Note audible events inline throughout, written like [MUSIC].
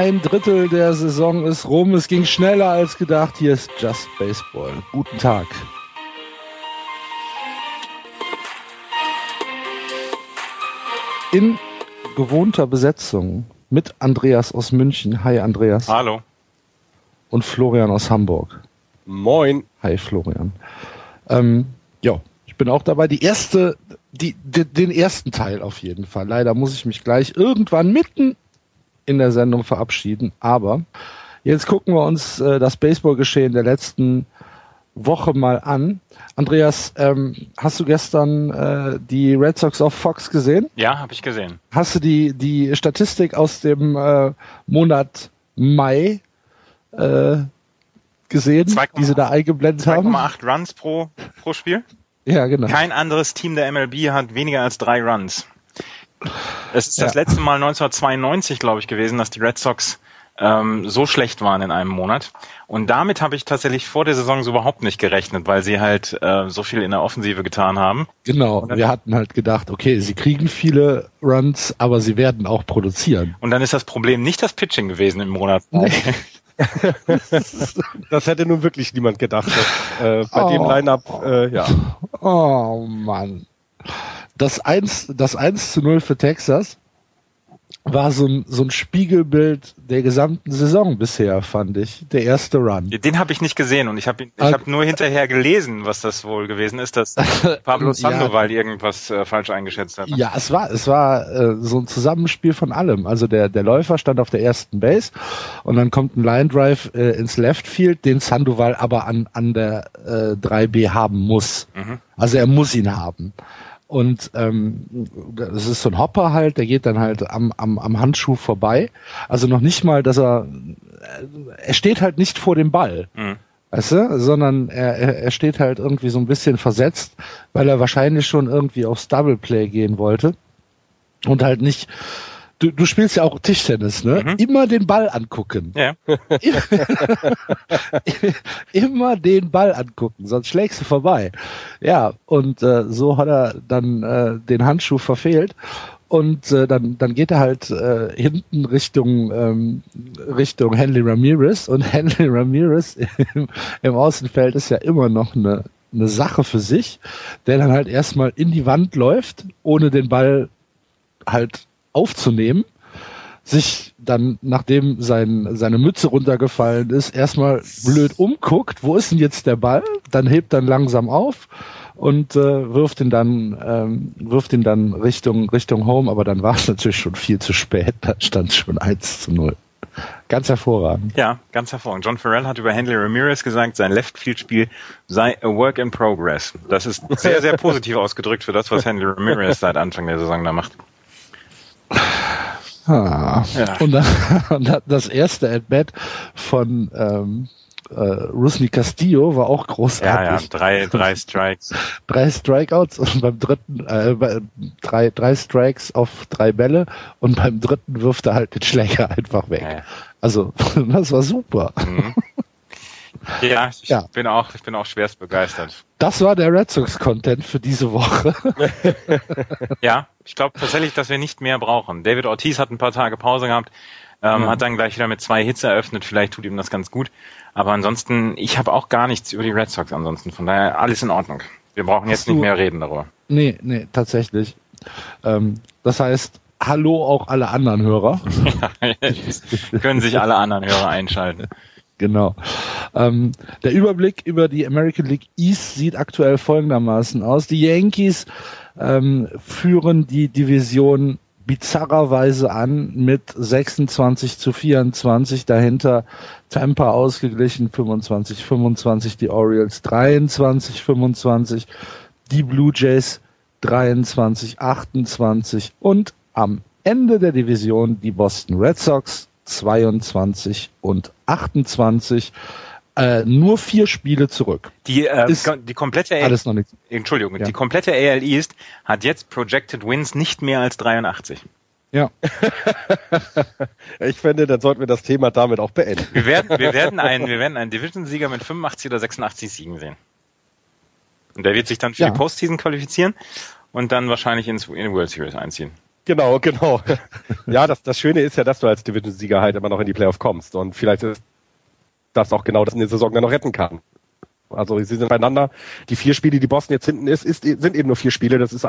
Ein Drittel der Saison ist rum. Es ging schneller als gedacht. Hier ist Just Baseball. Guten Tag. In gewohnter Besetzung mit Andreas aus München. Hi Andreas. Hallo. Und Florian aus Hamburg. Moin. Hi Florian. Ähm, ja, ich bin auch dabei. Die erste, die, die, den ersten Teil auf jeden Fall. Leider muss ich mich gleich irgendwann mitten in der Sendung verabschieden. Aber jetzt gucken wir uns äh, das Baseballgeschehen der letzten Woche mal an. Andreas, ähm, hast du gestern äh, die Red Sox auf Fox gesehen? Ja, habe ich gesehen. Hast du die, die Statistik aus dem äh, Monat Mai äh, gesehen, 2, die sie da eingeblendet haben? 2,8 Runs pro, pro Spiel. Ja, genau. Kein anderes Team der MLB hat weniger als drei Runs. Es ist das Ja. letzte Mal 1992, glaube ich, gewesen, dass die Red Sox ähm, so schlecht waren in einem Monat. Und damit habe ich tatsächlich vor der Saison so überhaupt nicht gerechnet, weil sie halt äh, so viel in der Offensive getan haben. Genau, wir hatten halt gedacht, okay, sie kriegen viele Runs, aber sie werden auch produzieren. Und dann ist das Problem nicht das Pitching gewesen im Monat. [LAUGHS] Das hätte nun wirklich niemand gedacht. Dass, äh, bei dem Oh. Line-Up, äh, ja. Oh Mann. Das 1, das 1 zu 0 für Texas war so ein, so ein Spiegelbild der gesamten Saison bisher, fand ich. Der erste Run. Den habe ich nicht gesehen und ich habe ich Ah. hab nur hinterher gelesen, was das wohl gewesen ist, dass [LAUGHS] Pablo Ja. Sandoval irgendwas äh, falsch eingeschätzt hat. Ja, es war, es war äh, so ein Zusammenspiel von allem. Also der, der Läufer stand auf der ersten Base und dann kommt ein Line Drive äh, ins Left Field, den Sandoval aber an, an der äh, 3B haben muss. Mhm. Also er muss ihn haben. Und ähm, das ist so ein Hopper halt, der geht dann halt am, am, am Handschuh vorbei. Also noch nicht mal, dass er, er steht halt nicht vor dem Ball. Mhm. Weißt du? Sondern er, er, er steht halt irgendwie so ein bisschen versetzt, weil er wahrscheinlich schon irgendwie aufs Double Play gehen wollte. Und halt nicht. Du, du spielst ja auch Tischtennis, ne? Mhm. Immer den Ball angucken. Ja. [LAUGHS] Immer den Ball angucken, sonst schlägst du vorbei. Ja, und äh, so hat er dann äh, den Handschuh verfehlt. Und äh, dann, dann geht er halt äh, hinten Richtung ähm, Richtung Henry Ramirez und [LAUGHS] Henry Ramirez im, im Außenfeld ist ja immer noch eine, eine Sache für sich, der dann halt erstmal in die Wand läuft, ohne den Ball halt aufzunehmen, sich dann, nachdem sein, seine Mütze runtergefallen ist, erstmal blöd umguckt, wo ist denn jetzt der Ball? Dann hebt dann langsam auf und äh, wirft ihn dann ähm, wirft ihn dann Richtung Richtung Home, aber dann war es natürlich schon viel zu spät, da stand schon 1 zu 0. Ganz hervorragend. Ja, ganz hervorragend. John Farrell hat über Henry Ramirez gesagt, sein Left-Field-Spiel sei a work in progress. Das ist sehr, sehr positiv ausgedrückt für das, was Henry Ramirez seit Anfang der Saison da macht. Ah. Ja. Und, dann, [LAUGHS] und dann das erste At-Bat von ähm, äh, Rusney Castillo war auch Ja, großartig. ja, drei, drei Strikes. [LAUGHS] drei Strikeouts und beim dritten äh, bei- drei, drei Strikes auf drei Bälle und beim dritten wirft er halt den Schläger [LAUGHS] einfach weg. Ja, ja. Also das war super. Mhm. Ja, ich Ja. bin auch, ich bin auch schwerst begeistert. Das war der Red Sox Content für diese Woche. [LAUGHS] Ja, ich glaube tatsächlich, dass wir nicht mehr brauchen. David Ortiz hat ein paar Tage Pause gehabt, ähm, Ja. hat dann gleich wieder mit zwei Hits eröffnet. Vielleicht tut ihm das ganz gut. Aber ansonsten, ich habe auch gar nichts über die Red Sox ansonsten. Von daher alles in Ordnung. Wir brauchen jetzt Hast du- nicht mehr reden darüber. nee, nee, tatsächlich. Ähm, das heißt, hallo auch alle anderen Hörer. [LAUGHS] [LAUGHS] Können sich alle anderen Hörer einschalten. Genau. Ähm, der Überblick über die American League East sieht aktuell folgendermaßen aus. Die Yankees ähm, führen die Division bizarrerweise an mit 26 zu 24. Dahinter Tampa ausgeglichen 25 25, die Orioles 23 25, die Blue Jays 23, 28 und am Ende der Division die Boston Red Sox 22 und 28. Äh, nur vier Spiele zurück. Die, äh, Ist die komplette AL Alles noch nicht. Entschuldigung, Ja. die komplette AL East hat jetzt Projected Wins nicht mehr als 83. Ja, [LAUGHS] Ich finde, dann sollten wir das Thema damit auch beenden. Wir werden, wir werden einen, wir werden einen Division-Sieger mit 85 oder 86 Siegen sehen. Und der wird sich dann für Ja. die Postseason qualifizieren und dann wahrscheinlich ins, in die World Series einziehen. Genau, genau. [LAUGHS] Ja, das, das Schöne ist ja, dass du als Division-Sieger halt immer noch in die Playoff kommst. Und vielleicht ist das auch genau das in der Saison dann noch retten kann. Also sie sind beieinander. Die vier Spiele, die Boston jetzt hinten ist, ist sind eben nur vier Spiele. Das ist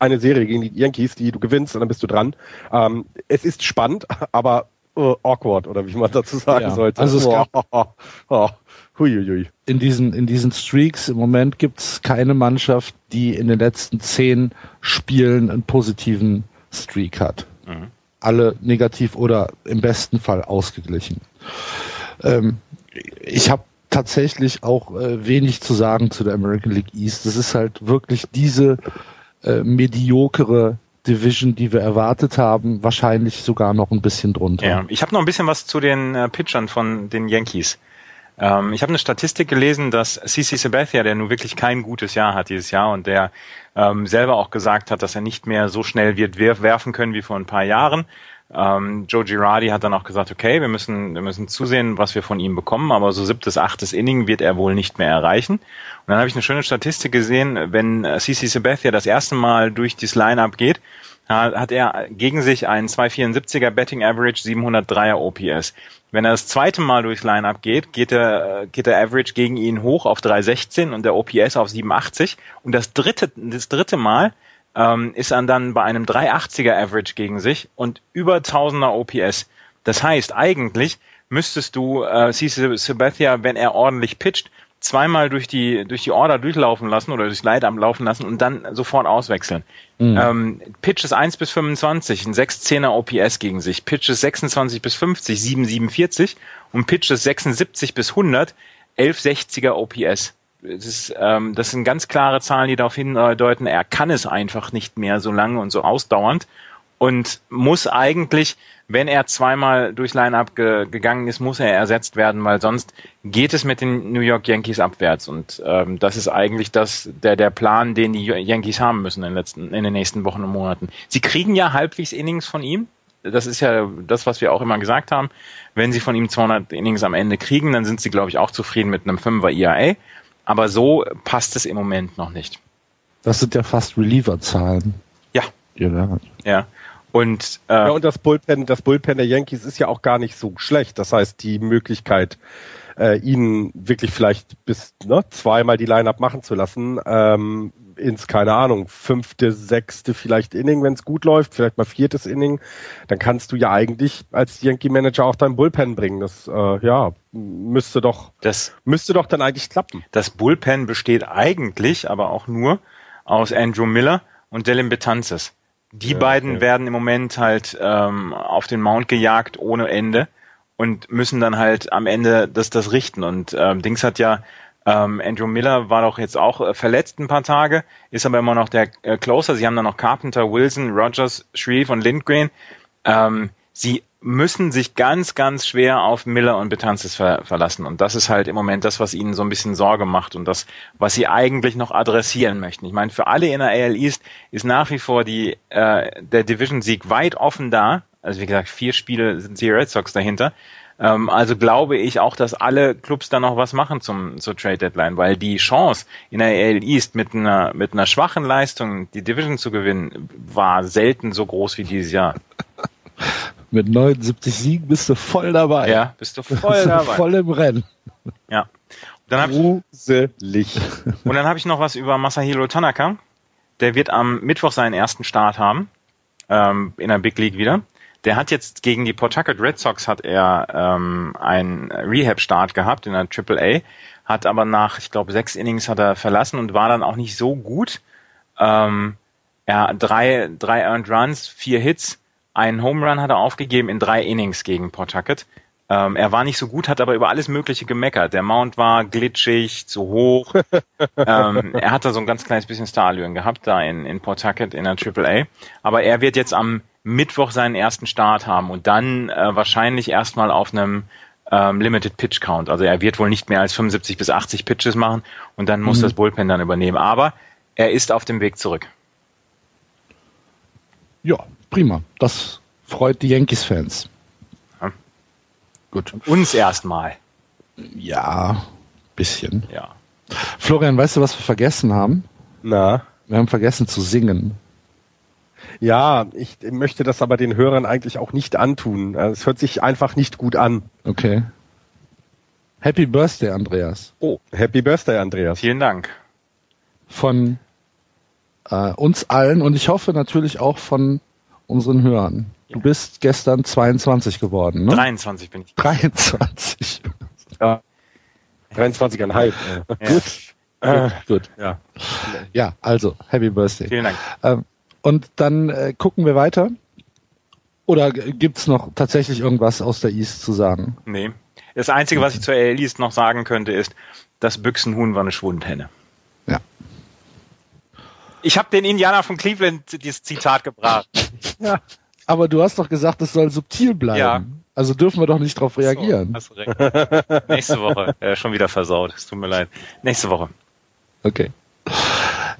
eine Serie gegen die Yankees, die du gewinnst und dann bist du dran. Ähm, es ist spannend, aber äh, awkward, oder wie man dazu sagen Ja, sollte. also es gab- [LAUGHS] oh, oh, oh. Huiuiui. in diesen, in diesen Streaks im Moment gibt's keine Mannschaft, die in den letzten zehn Spielen einen positiven Streak hat. Mhm. Alle negativ oder im besten Fall ausgeglichen. Ähm, ich habe tatsächlich auch äh, wenig zu sagen zu der American League East. Das ist halt wirklich diese äh, mediokere Division, die wir erwartet haben, wahrscheinlich sogar noch ein bisschen drunter. Ja, ich habe noch ein bisschen was zu den äh, Pitchern von den Yankees. Ähm, ich habe eine Statistik gelesen, dass CC Sabathia, der nun wirklich kein gutes Jahr hat dieses Jahr und der ähm, selber auch gesagt hat, dass er nicht mehr so schnell wird wer- werfen können wie vor ein paar Jahren. Ähm, Joe Girardi hat dann auch gesagt, okay, wir müssen, wir müssen zusehen, was wir von ihm bekommen, aber so siebtes, achtes Inning wird er wohl nicht mehr erreichen. Und dann habe ich eine schöne Statistik gesehen, wenn äh, CC Sabathia das erste Mal durch dieses Line-Up geht, ha- hat er gegen sich einen 274er Betting Average, 703er OPS. Wenn er das zweite Mal durchs Line-Up geht, geht der, äh, geht der Average gegen ihn hoch auf 316 und der OPS auf 87. Und das dritte, das dritte Mal ähm, ist er dann bei einem 380er Average gegen sich und über 1000er OPS. Das heißt, eigentlich müsstest du äh, CC Sabathia, wenn er ordentlich pitcht, zweimal durch die durch die Order durchlaufen lassen oder durchs Line-Up laufen lassen und dann sofort auswechseln. Ähm, Pitches 1 bis 25, ein 6-10er OPS gegen sich. Pitches 26 bis 50, 7,47 und Pitches 76 bis 100, 11,60er OPS. Das, ist, ähm, das sind ganz klare Zahlen, die darauf hindeuten, er kann es einfach nicht mehr so lange und so ausdauernd und muss eigentlich, wenn er zweimal durchs Line-Up ge gegangen ist, muss er ersetzt werden, weil sonst geht es mit den New York Yankees abwärts. Und ähm, das ist eigentlich das, der, der Plan, den die Yankees haben müssen in, den letzten, in den nächsten Wochen und Monaten. Sie kriegen ja halbwegs Innings von ihm. Das ist ja das, was wir auch immer gesagt haben. Wenn sie von ihm 200 Innings am Ende kriegen, dann sind sie, glaube ich, auch zufrieden mit einem 5er ERA. Aber so passt es im Moment noch nicht. Das sind ja fast Reliever-Zahlen. Ja, ja. Und, äh, Ja, und das Bullpen, das Bullpen der Yankees ist ja auch gar nicht so schlecht. Das heißt, die Möglichkeit, äh, ihnen wirklich vielleicht bis ne, zweimal die Line-Up machen zu lassen, ähm, ins, keine Ahnung, fünfte, sechste vielleicht Inning, wenn es gut läuft, vielleicht mal viertes Inning, dann kannst du ja eigentlich als Yankee-Manager auch dein Bullpen bringen. Das äh, ja müsste doch das müsste doch dann eigentlich klappen. Das Bullpen besteht eigentlich, aber auch nur aus Andrew Miller und Dylan Betances. Die Ja, beiden okay. werden im Moment halt ähm, auf den Mount gejagt ohne Ende und müssen dann halt am Ende das, das richten. Und ähm, Dings hat ja, ähm, Andrew Miller war doch jetzt auch äh, verletzt ein paar Tage, ist aber immer noch der äh, Closer. Sie haben dann noch Carpenter, Wilson, Rogers, Shreve und Lindgren. Ähm, sie müssen sich ganz, ganz schwer auf Miller und Betances ver verlassen. Und das ist halt im Moment das, was ihnen so ein bisschen Sorge macht und das, was sie eigentlich noch adressieren möchten. Ich meine, für alle in der AL East ist nach wie vor die, äh, der Division-Sieg weit offen da. Also wie gesagt, vier Spiele sind die Red Sox dahinter. Ähm, also glaube ich auch, dass alle Clubs da noch was machen zum, zur Trade Deadline, weil die Chance in der AL East mit einer, mit einer schwachen Leistung die Division zu gewinnen, war selten so groß wie dieses Jahr. [LAUGHS] Mit 79 Siegen bist du voll dabei. Ja, bist du voll Bist du dabei. voll im Rennen. Ja. Dann hab ich, Gruselig. und dann habe ich noch was über Masahiro Tanaka. Der wird am Mittwoch seinen ersten Start haben ähm, in der Big League wieder. Der hat jetzt gegen die Pawtucket Red Sox hat er ähm, einen Rehab-Start gehabt in der AAA, hat aber nach, ich glaube, sechs Innings hat er verlassen und war dann auch nicht so gut. Ähm, er hat drei, drei Earned Runs, vier Hits, einen Home Run hat er aufgegeben in drei Innings gegen Pawtucket. Ähm, er war nicht so gut, hat aber über alles Mögliche gemeckert. Der Mount war glitschig, zu hoch. [LAUGHS] ähm, er hat da so ein ganz kleines bisschen Starallüren gehabt, da in, in Pawtucket in der AAA. Aber er wird jetzt am Mittwoch seinen ersten Start haben und dann äh, wahrscheinlich erstmal auf einem ähm, Limited Pitch Count. Also er wird wohl nicht mehr als 75 bis 80 Pitches machen und dann muss mhm. das Bullpen dann übernehmen. Aber er ist auf dem Weg zurück. Ja, prima. Das freut die Yankees-Fans. Ja. Gut. Und uns erstmal. Ja, bisschen. Ja. Florian, weißt du, was wir vergessen haben? Na? Wir haben vergessen zu singen. Ja, ich möchte das aber den Hörern eigentlich auch nicht antun. Es hört sich einfach nicht gut an. Okay. Happy Birthday, Andreas. Oh, Happy Birthday, Andreas. Vielen Dank. Von äh, uns allen und ich hoffe natürlich auch von unseren Hörern. Du bist gestern 22 geworden, ne? 23 bin ich. 23. Ja. 23,5. Ja. Gut. Äh, gut. Ja. ja, also, Happy Birthday. Vielen Dank. Ähm, und dann äh, gucken wir weiter. Oder gibt's noch tatsächlich irgendwas aus der East zu sagen? Nee. Das Einzige, was ich zur AL East noch sagen könnte, ist, das Büchsenhuhn war eine Schwundhenne. Ja. Ich habe den Indianer von Cleveland dieses Zitat gebracht. [LAUGHS] Ja. Aber du hast doch gesagt, es soll subtil bleiben. Ja. Also dürfen wir doch nicht darauf reagieren. So. Nächste Woche. Äh, schon wieder versaut. Es tut mir leid. Nächste Woche. Okay.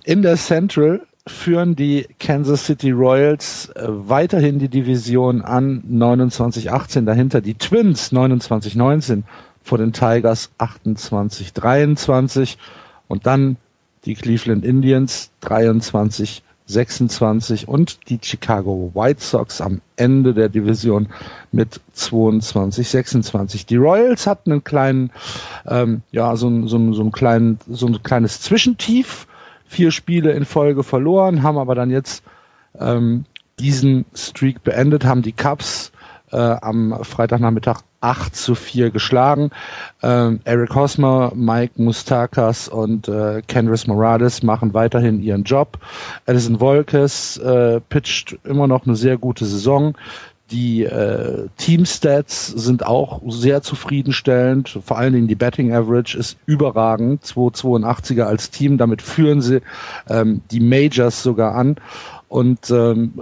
In der Central führen die Kansas City Royals äh, weiterhin die Division an 29-18, dahinter die Twins 29-19, vor den Tigers 28-23 und dann die Cleveland Indians 23-26 und die Chicago White Sox am Ende der Division mit 22-26. Die Royals hatten einen kleinen, ähm, ja, so, so, so, einen kleinen, so ein kleines Zwischentief vier Spiele in Folge verloren, haben aber dann jetzt ähm, diesen Streak beendet, haben die Cubs äh, am Freitagnachmittag 8 zu 4 geschlagen. Ähm, Eric Hosmer, Mike Mustakas und äh, Kenris Morales machen weiterhin ihren Job. Edison Volkes äh, pitcht immer noch eine sehr gute Saison. Die äh, Team-Stats sind auch sehr zufriedenstellend. Vor allen Dingen die Betting Average ist überragend. 282er als Team. Damit führen sie ähm, die Majors sogar an. Und ähm,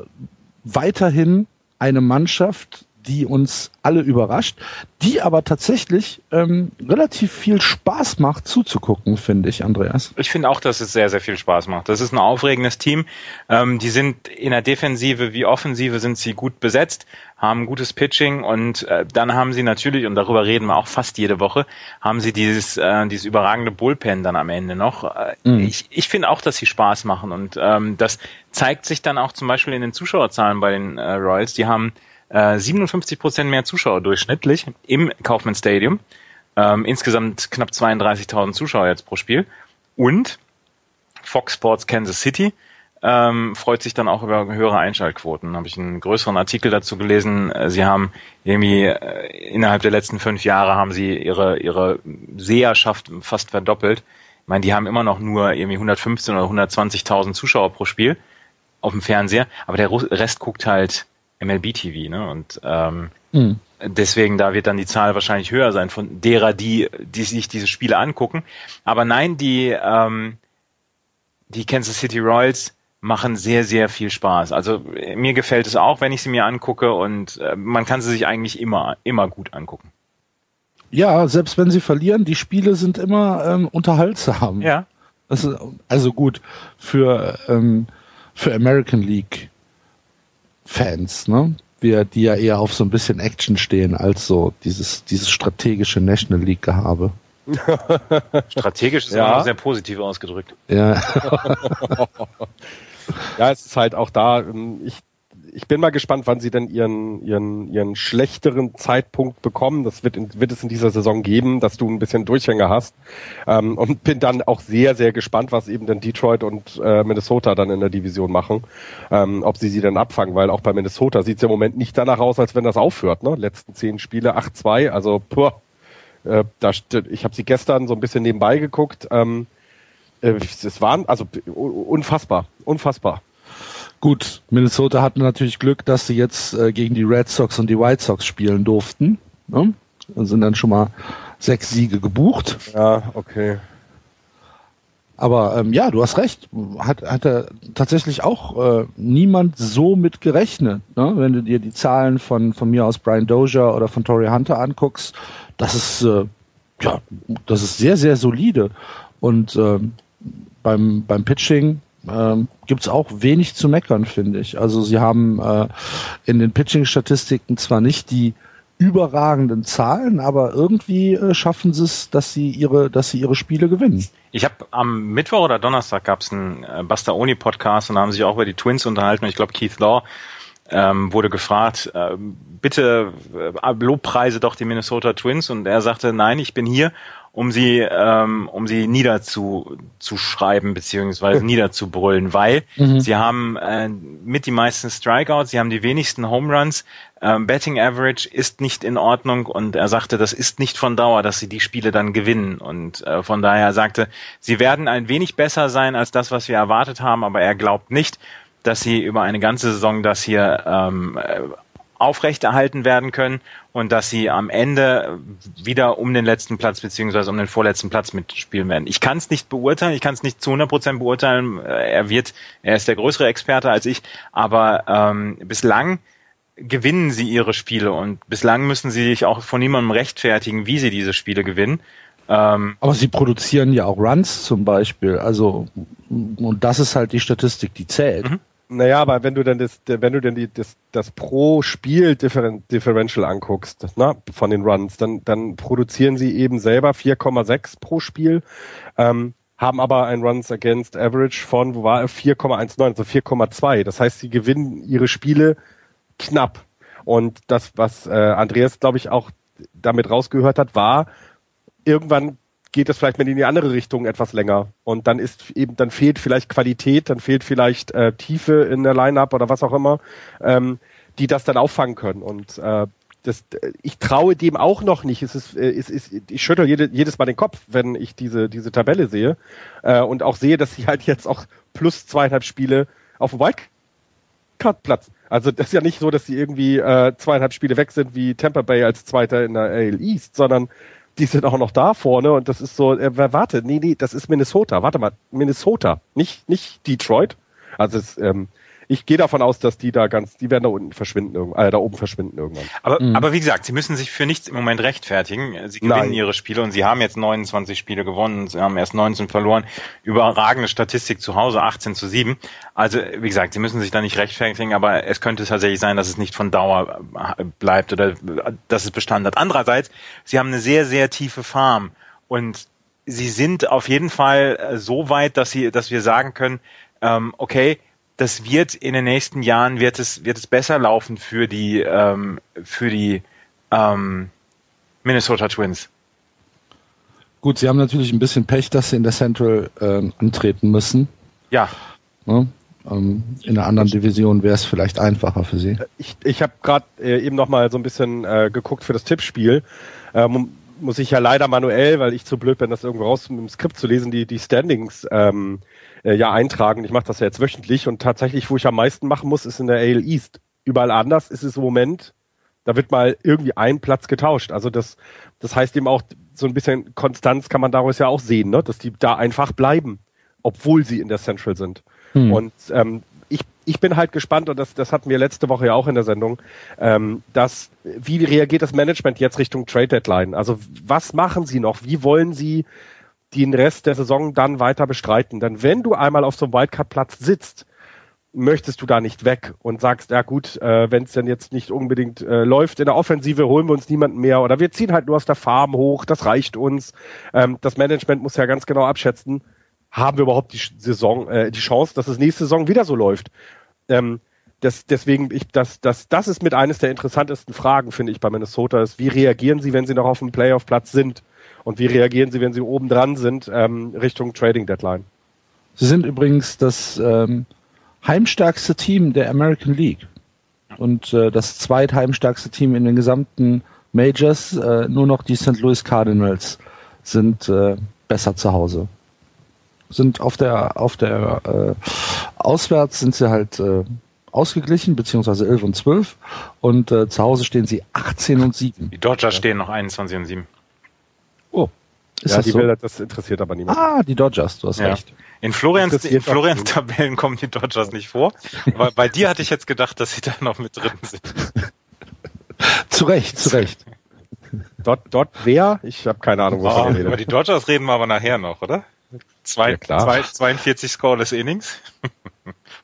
weiterhin eine Mannschaft, die uns alle überrascht, die aber tatsächlich ähm, relativ viel Spaß macht zuzugucken, finde ich, Andreas. Ich finde auch, dass es sehr, sehr viel Spaß macht. Das ist ein aufregendes Team. Ähm, die sind in der Defensive wie Offensive sind sie gut besetzt, haben gutes Pitching und äh, dann haben sie natürlich, und darüber reden wir auch fast jede Woche, haben sie dieses, äh, dieses überragende Bullpen dann am Ende noch. Äh, mhm. Ich, ich finde auch, dass sie Spaß machen und ähm, das zeigt sich dann auch zum Beispiel in den Zuschauerzahlen bei den äh, Royals. Die haben 57 äh, Prozent mehr Zuschauer durchschnittlich im Kaufmann Stadium. Ähm, insgesamt knapp 32.000 Zuschauer jetzt pro Spiel. Und Fox Sports Kansas City ähm, freut sich dann auch über höhere Einschaltquoten. Habe ich einen größeren Artikel dazu gelesen. Äh, sie haben irgendwie äh, innerhalb der letzten fünf Jahre haben sie ihre ihre Seherschaft fast verdoppelt. Ich meine, die haben immer noch nur irgendwie 115 oder 120.000 Zuschauer pro Spiel auf dem Fernseher, aber der Rest guckt halt MLB TV, ne? Und ähm, mhm. deswegen da wird dann die Zahl wahrscheinlich höher sein von derer, die, die sich diese Spiele angucken. Aber nein, die ähm, die Kansas City Royals machen sehr, sehr viel Spaß. Also mir gefällt es auch, wenn ich sie mir angucke und äh, man kann sie sich eigentlich immer, immer gut angucken. Ja, selbst wenn sie verlieren, die Spiele sind immer ähm, unterhaltsam. Ja. Ist, also gut für ähm, für American League Fans, ne? Wir, die ja eher auf so ein bisschen Action stehen, als so dieses, dieses strategische National League Gehabe. [LAUGHS] Strategisch ist ja. sehr positiv ausgedrückt. Ja. [LAUGHS] ja, es ist halt auch da, ähm, ich ich bin mal gespannt, wann sie denn ihren, ihren, ihren schlechteren Zeitpunkt bekommen. Das wird, in, wird es in dieser Saison geben, dass du ein bisschen Durchhänger hast. Ähm, und bin dann auch sehr, sehr gespannt, was eben dann Detroit und äh, Minnesota dann in der Division machen. Ähm, ob sie sie dann abfangen, weil auch bei Minnesota sieht es im Moment nicht danach aus, als wenn das aufhört. Ne? Letzten zehn Spiele, 8-2, also puh, äh, da, ich habe sie gestern so ein bisschen nebenbei geguckt. Ähm, äh, es waren also unfassbar, unfassbar. Gut, Minnesota hatten natürlich Glück, dass sie jetzt äh, gegen die Red Sox und die White Sox spielen durften. Ne? sind dann schon mal sechs Siege gebucht. Ja, okay. Aber ähm, ja, du hast recht. Hat, hat er tatsächlich auch äh, niemand so mit gerechnet. Ne? Wenn du dir die Zahlen von, von mir aus Brian Dozier oder von Tory Hunter anguckst, das ist, äh, ja, das ist sehr, sehr solide. Und ähm, beim, beim Pitching ähm, gibt auch wenig zu meckern, finde ich. Also sie haben äh, in den Pitching-Statistiken zwar nicht die überragenden Zahlen, aber irgendwie äh, schaffen sie es, dass sie ihre, dass sie ihre Spiele gewinnen. Ich habe am Mittwoch oder Donnerstag gab es einen äh, Bastaoni Podcast und da haben sich auch über die Twins unterhalten und ich glaube Keith Law ähm, wurde gefragt, äh, bitte äh, Lobpreise doch die Minnesota Twins und er sagte, nein, ich bin hier, um sie, ähm, um sie niederzuschreiben beziehungsweise [LAUGHS] niederzubrüllen, weil mhm. sie haben äh, mit die meisten Strikeouts, sie haben die wenigsten Home Runs, ähm, Betting Average ist nicht in Ordnung und er sagte, das ist nicht von Dauer, dass sie die Spiele dann gewinnen und äh, von daher sagte, sie werden ein wenig besser sein als das, was wir erwartet haben, aber er glaubt nicht, dass sie über eine ganze Saison das hier ähm, aufrechterhalten werden können und dass sie am Ende wieder um den letzten Platz beziehungsweise um den vorletzten Platz mitspielen werden. Ich kann es nicht beurteilen, ich kann es nicht zu 100 Prozent beurteilen. Äh, er wird, er ist der größere Experte als ich, aber ähm, bislang gewinnen sie ihre Spiele und bislang müssen sie sich auch von niemandem rechtfertigen, wie sie diese Spiele gewinnen. Ähm, aber sie produzieren ja auch Runs zum Beispiel, also und das ist halt die Statistik, die zählt. Mhm. Naja, aber wenn du denn das, wenn du denn die, das, das pro Spiel Differential anguckst, na, von den Runs, dann, dann produzieren sie eben selber 4,6 pro Spiel, ähm, haben aber ein Runs Against Average von, wo war er, 4,19, also 4,2. Das heißt, sie gewinnen ihre Spiele knapp. Und das, was äh, Andreas, glaube ich, auch damit rausgehört hat, war, irgendwann geht es vielleicht mal in die andere Richtung etwas länger. Und dann ist eben, dann fehlt vielleicht Qualität, dann fehlt vielleicht äh, Tiefe in der Line-Up oder was auch immer, ähm, die das dann auffangen können. Und äh, das, ich traue dem auch noch nicht. Es ist, äh, es ist, ich schüttel jede, jedes Mal den Kopf, wenn ich diese, diese Tabelle sehe äh, und auch sehe, dass sie halt jetzt auch plus zweieinhalb Spiele auf dem Wildcard-Platz. Also das ist ja nicht so, dass sie irgendwie äh, zweieinhalb Spiele weg sind wie Tampa Bay als Zweiter in der AL East, sondern die sind auch noch da vorne und das ist so, äh, warte, nee, nee, das ist Minnesota. Warte mal, Minnesota, nicht, nicht Detroit. Also es, ähm, ich gehe davon aus, dass die da ganz, die werden da unten verschwinden, äh, da oben verschwinden irgendwann. Aber, mhm. aber wie gesagt, sie müssen sich für nichts im Moment rechtfertigen. Sie gewinnen Nein. ihre Spiele und sie haben jetzt 29 Spiele gewonnen, sie haben erst 19 verloren. Überragende Statistik zu Hause, 18 zu 7. Also, wie gesagt, sie müssen sich da nicht rechtfertigen, aber es könnte tatsächlich sein, dass es nicht von Dauer äh, bleibt oder dass es Bestand hat. Andererseits, sie haben eine sehr, sehr tiefe Farm und sie sind auf jeden Fall äh, so weit, dass sie, dass wir sagen können, ähm, okay, das wird in den nächsten Jahren wird es wird es besser laufen für die ähm, für die ähm, Minnesota Twins. Gut, sie haben natürlich ein bisschen Pech, dass sie in der Central äh, antreten müssen. Ja. Ne? Ähm, in einer anderen Division wäre es vielleicht einfacher für sie. Ich, ich habe gerade äh, eben noch mal so ein bisschen äh, geguckt für das Tippspiel. Ähm, muss ich ja leider manuell, weil ich zu blöd bin, das irgendwo raus mit dem Skript zu lesen, die die Standings ähm, äh, ja eintragen. Ich mache das ja jetzt wöchentlich und tatsächlich, wo ich am meisten machen muss, ist in der AL East. Überall anders ist es im Moment, da wird mal irgendwie ein Platz getauscht. Also das, das heißt eben auch, so ein bisschen Konstanz kann man daraus ja auch sehen, ne? dass die da einfach bleiben, obwohl sie in der Central sind. Hm. Und ähm, ich, ich bin halt gespannt, und das, das hatten wir letzte Woche ja auch in der Sendung, ähm, dass, wie reagiert das Management jetzt Richtung Trade Deadline? Also was machen sie noch? Wie wollen sie den Rest der Saison dann weiter bestreiten. Denn wenn du einmal auf so einem Wildcard-Platz sitzt, möchtest du da nicht weg und sagst, ja gut, äh, wenn es denn jetzt nicht unbedingt äh, läuft in der Offensive, holen wir uns niemanden mehr oder wir ziehen halt nur aus der Farm hoch, das reicht uns. Ähm, das Management muss ja ganz genau abschätzen, haben wir überhaupt die Saison, äh, die Chance, dass es nächste Saison wieder so läuft. Ähm, das, deswegen, ich, das, das, das ist mit eines der interessantesten Fragen, finde ich, bei Minnesota, ist, wie reagieren sie, wenn sie noch auf dem Playoff-Platz sind? Und wie reagieren Sie, wenn Sie oben dran sind, ähm, Richtung Trading Deadline? Sie sind übrigens das ähm, heimstärkste Team der American League und äh, das zweitheimstärkste Team in den gesamten Majors. Äh, nur noch die St. Louis Cardinals sind äh, besser zu Hause. Sind auf der auf der äh, Auswärts sind sie halt äh, ausgeglichen, beziehungsweise 11 und 12. Und äh, zu Hause stehen sie 18 und 7. Die Dodgers stehen noch 21 und 7. Oh, ist ja, das die so? Bilder, das interessiert aber niemand. Ah, die Dodgers, du hast Ja. recht. In Florians, Das ist in Florians. Tabellen kommen die Dodgers nicht vor. Aber bei dir hatte ich jetzt gedacht, dass sie da noch mit drin sind. [LAUGHS] Zu Recht, zu Recht. Dort, dort wer? Ich habe keine Ahnung, wovon ihr über redet. die Dodgers reden wir aber nachher noch, oder? Zwei, Ja, klar. zwei, 42 Scoreless Innings.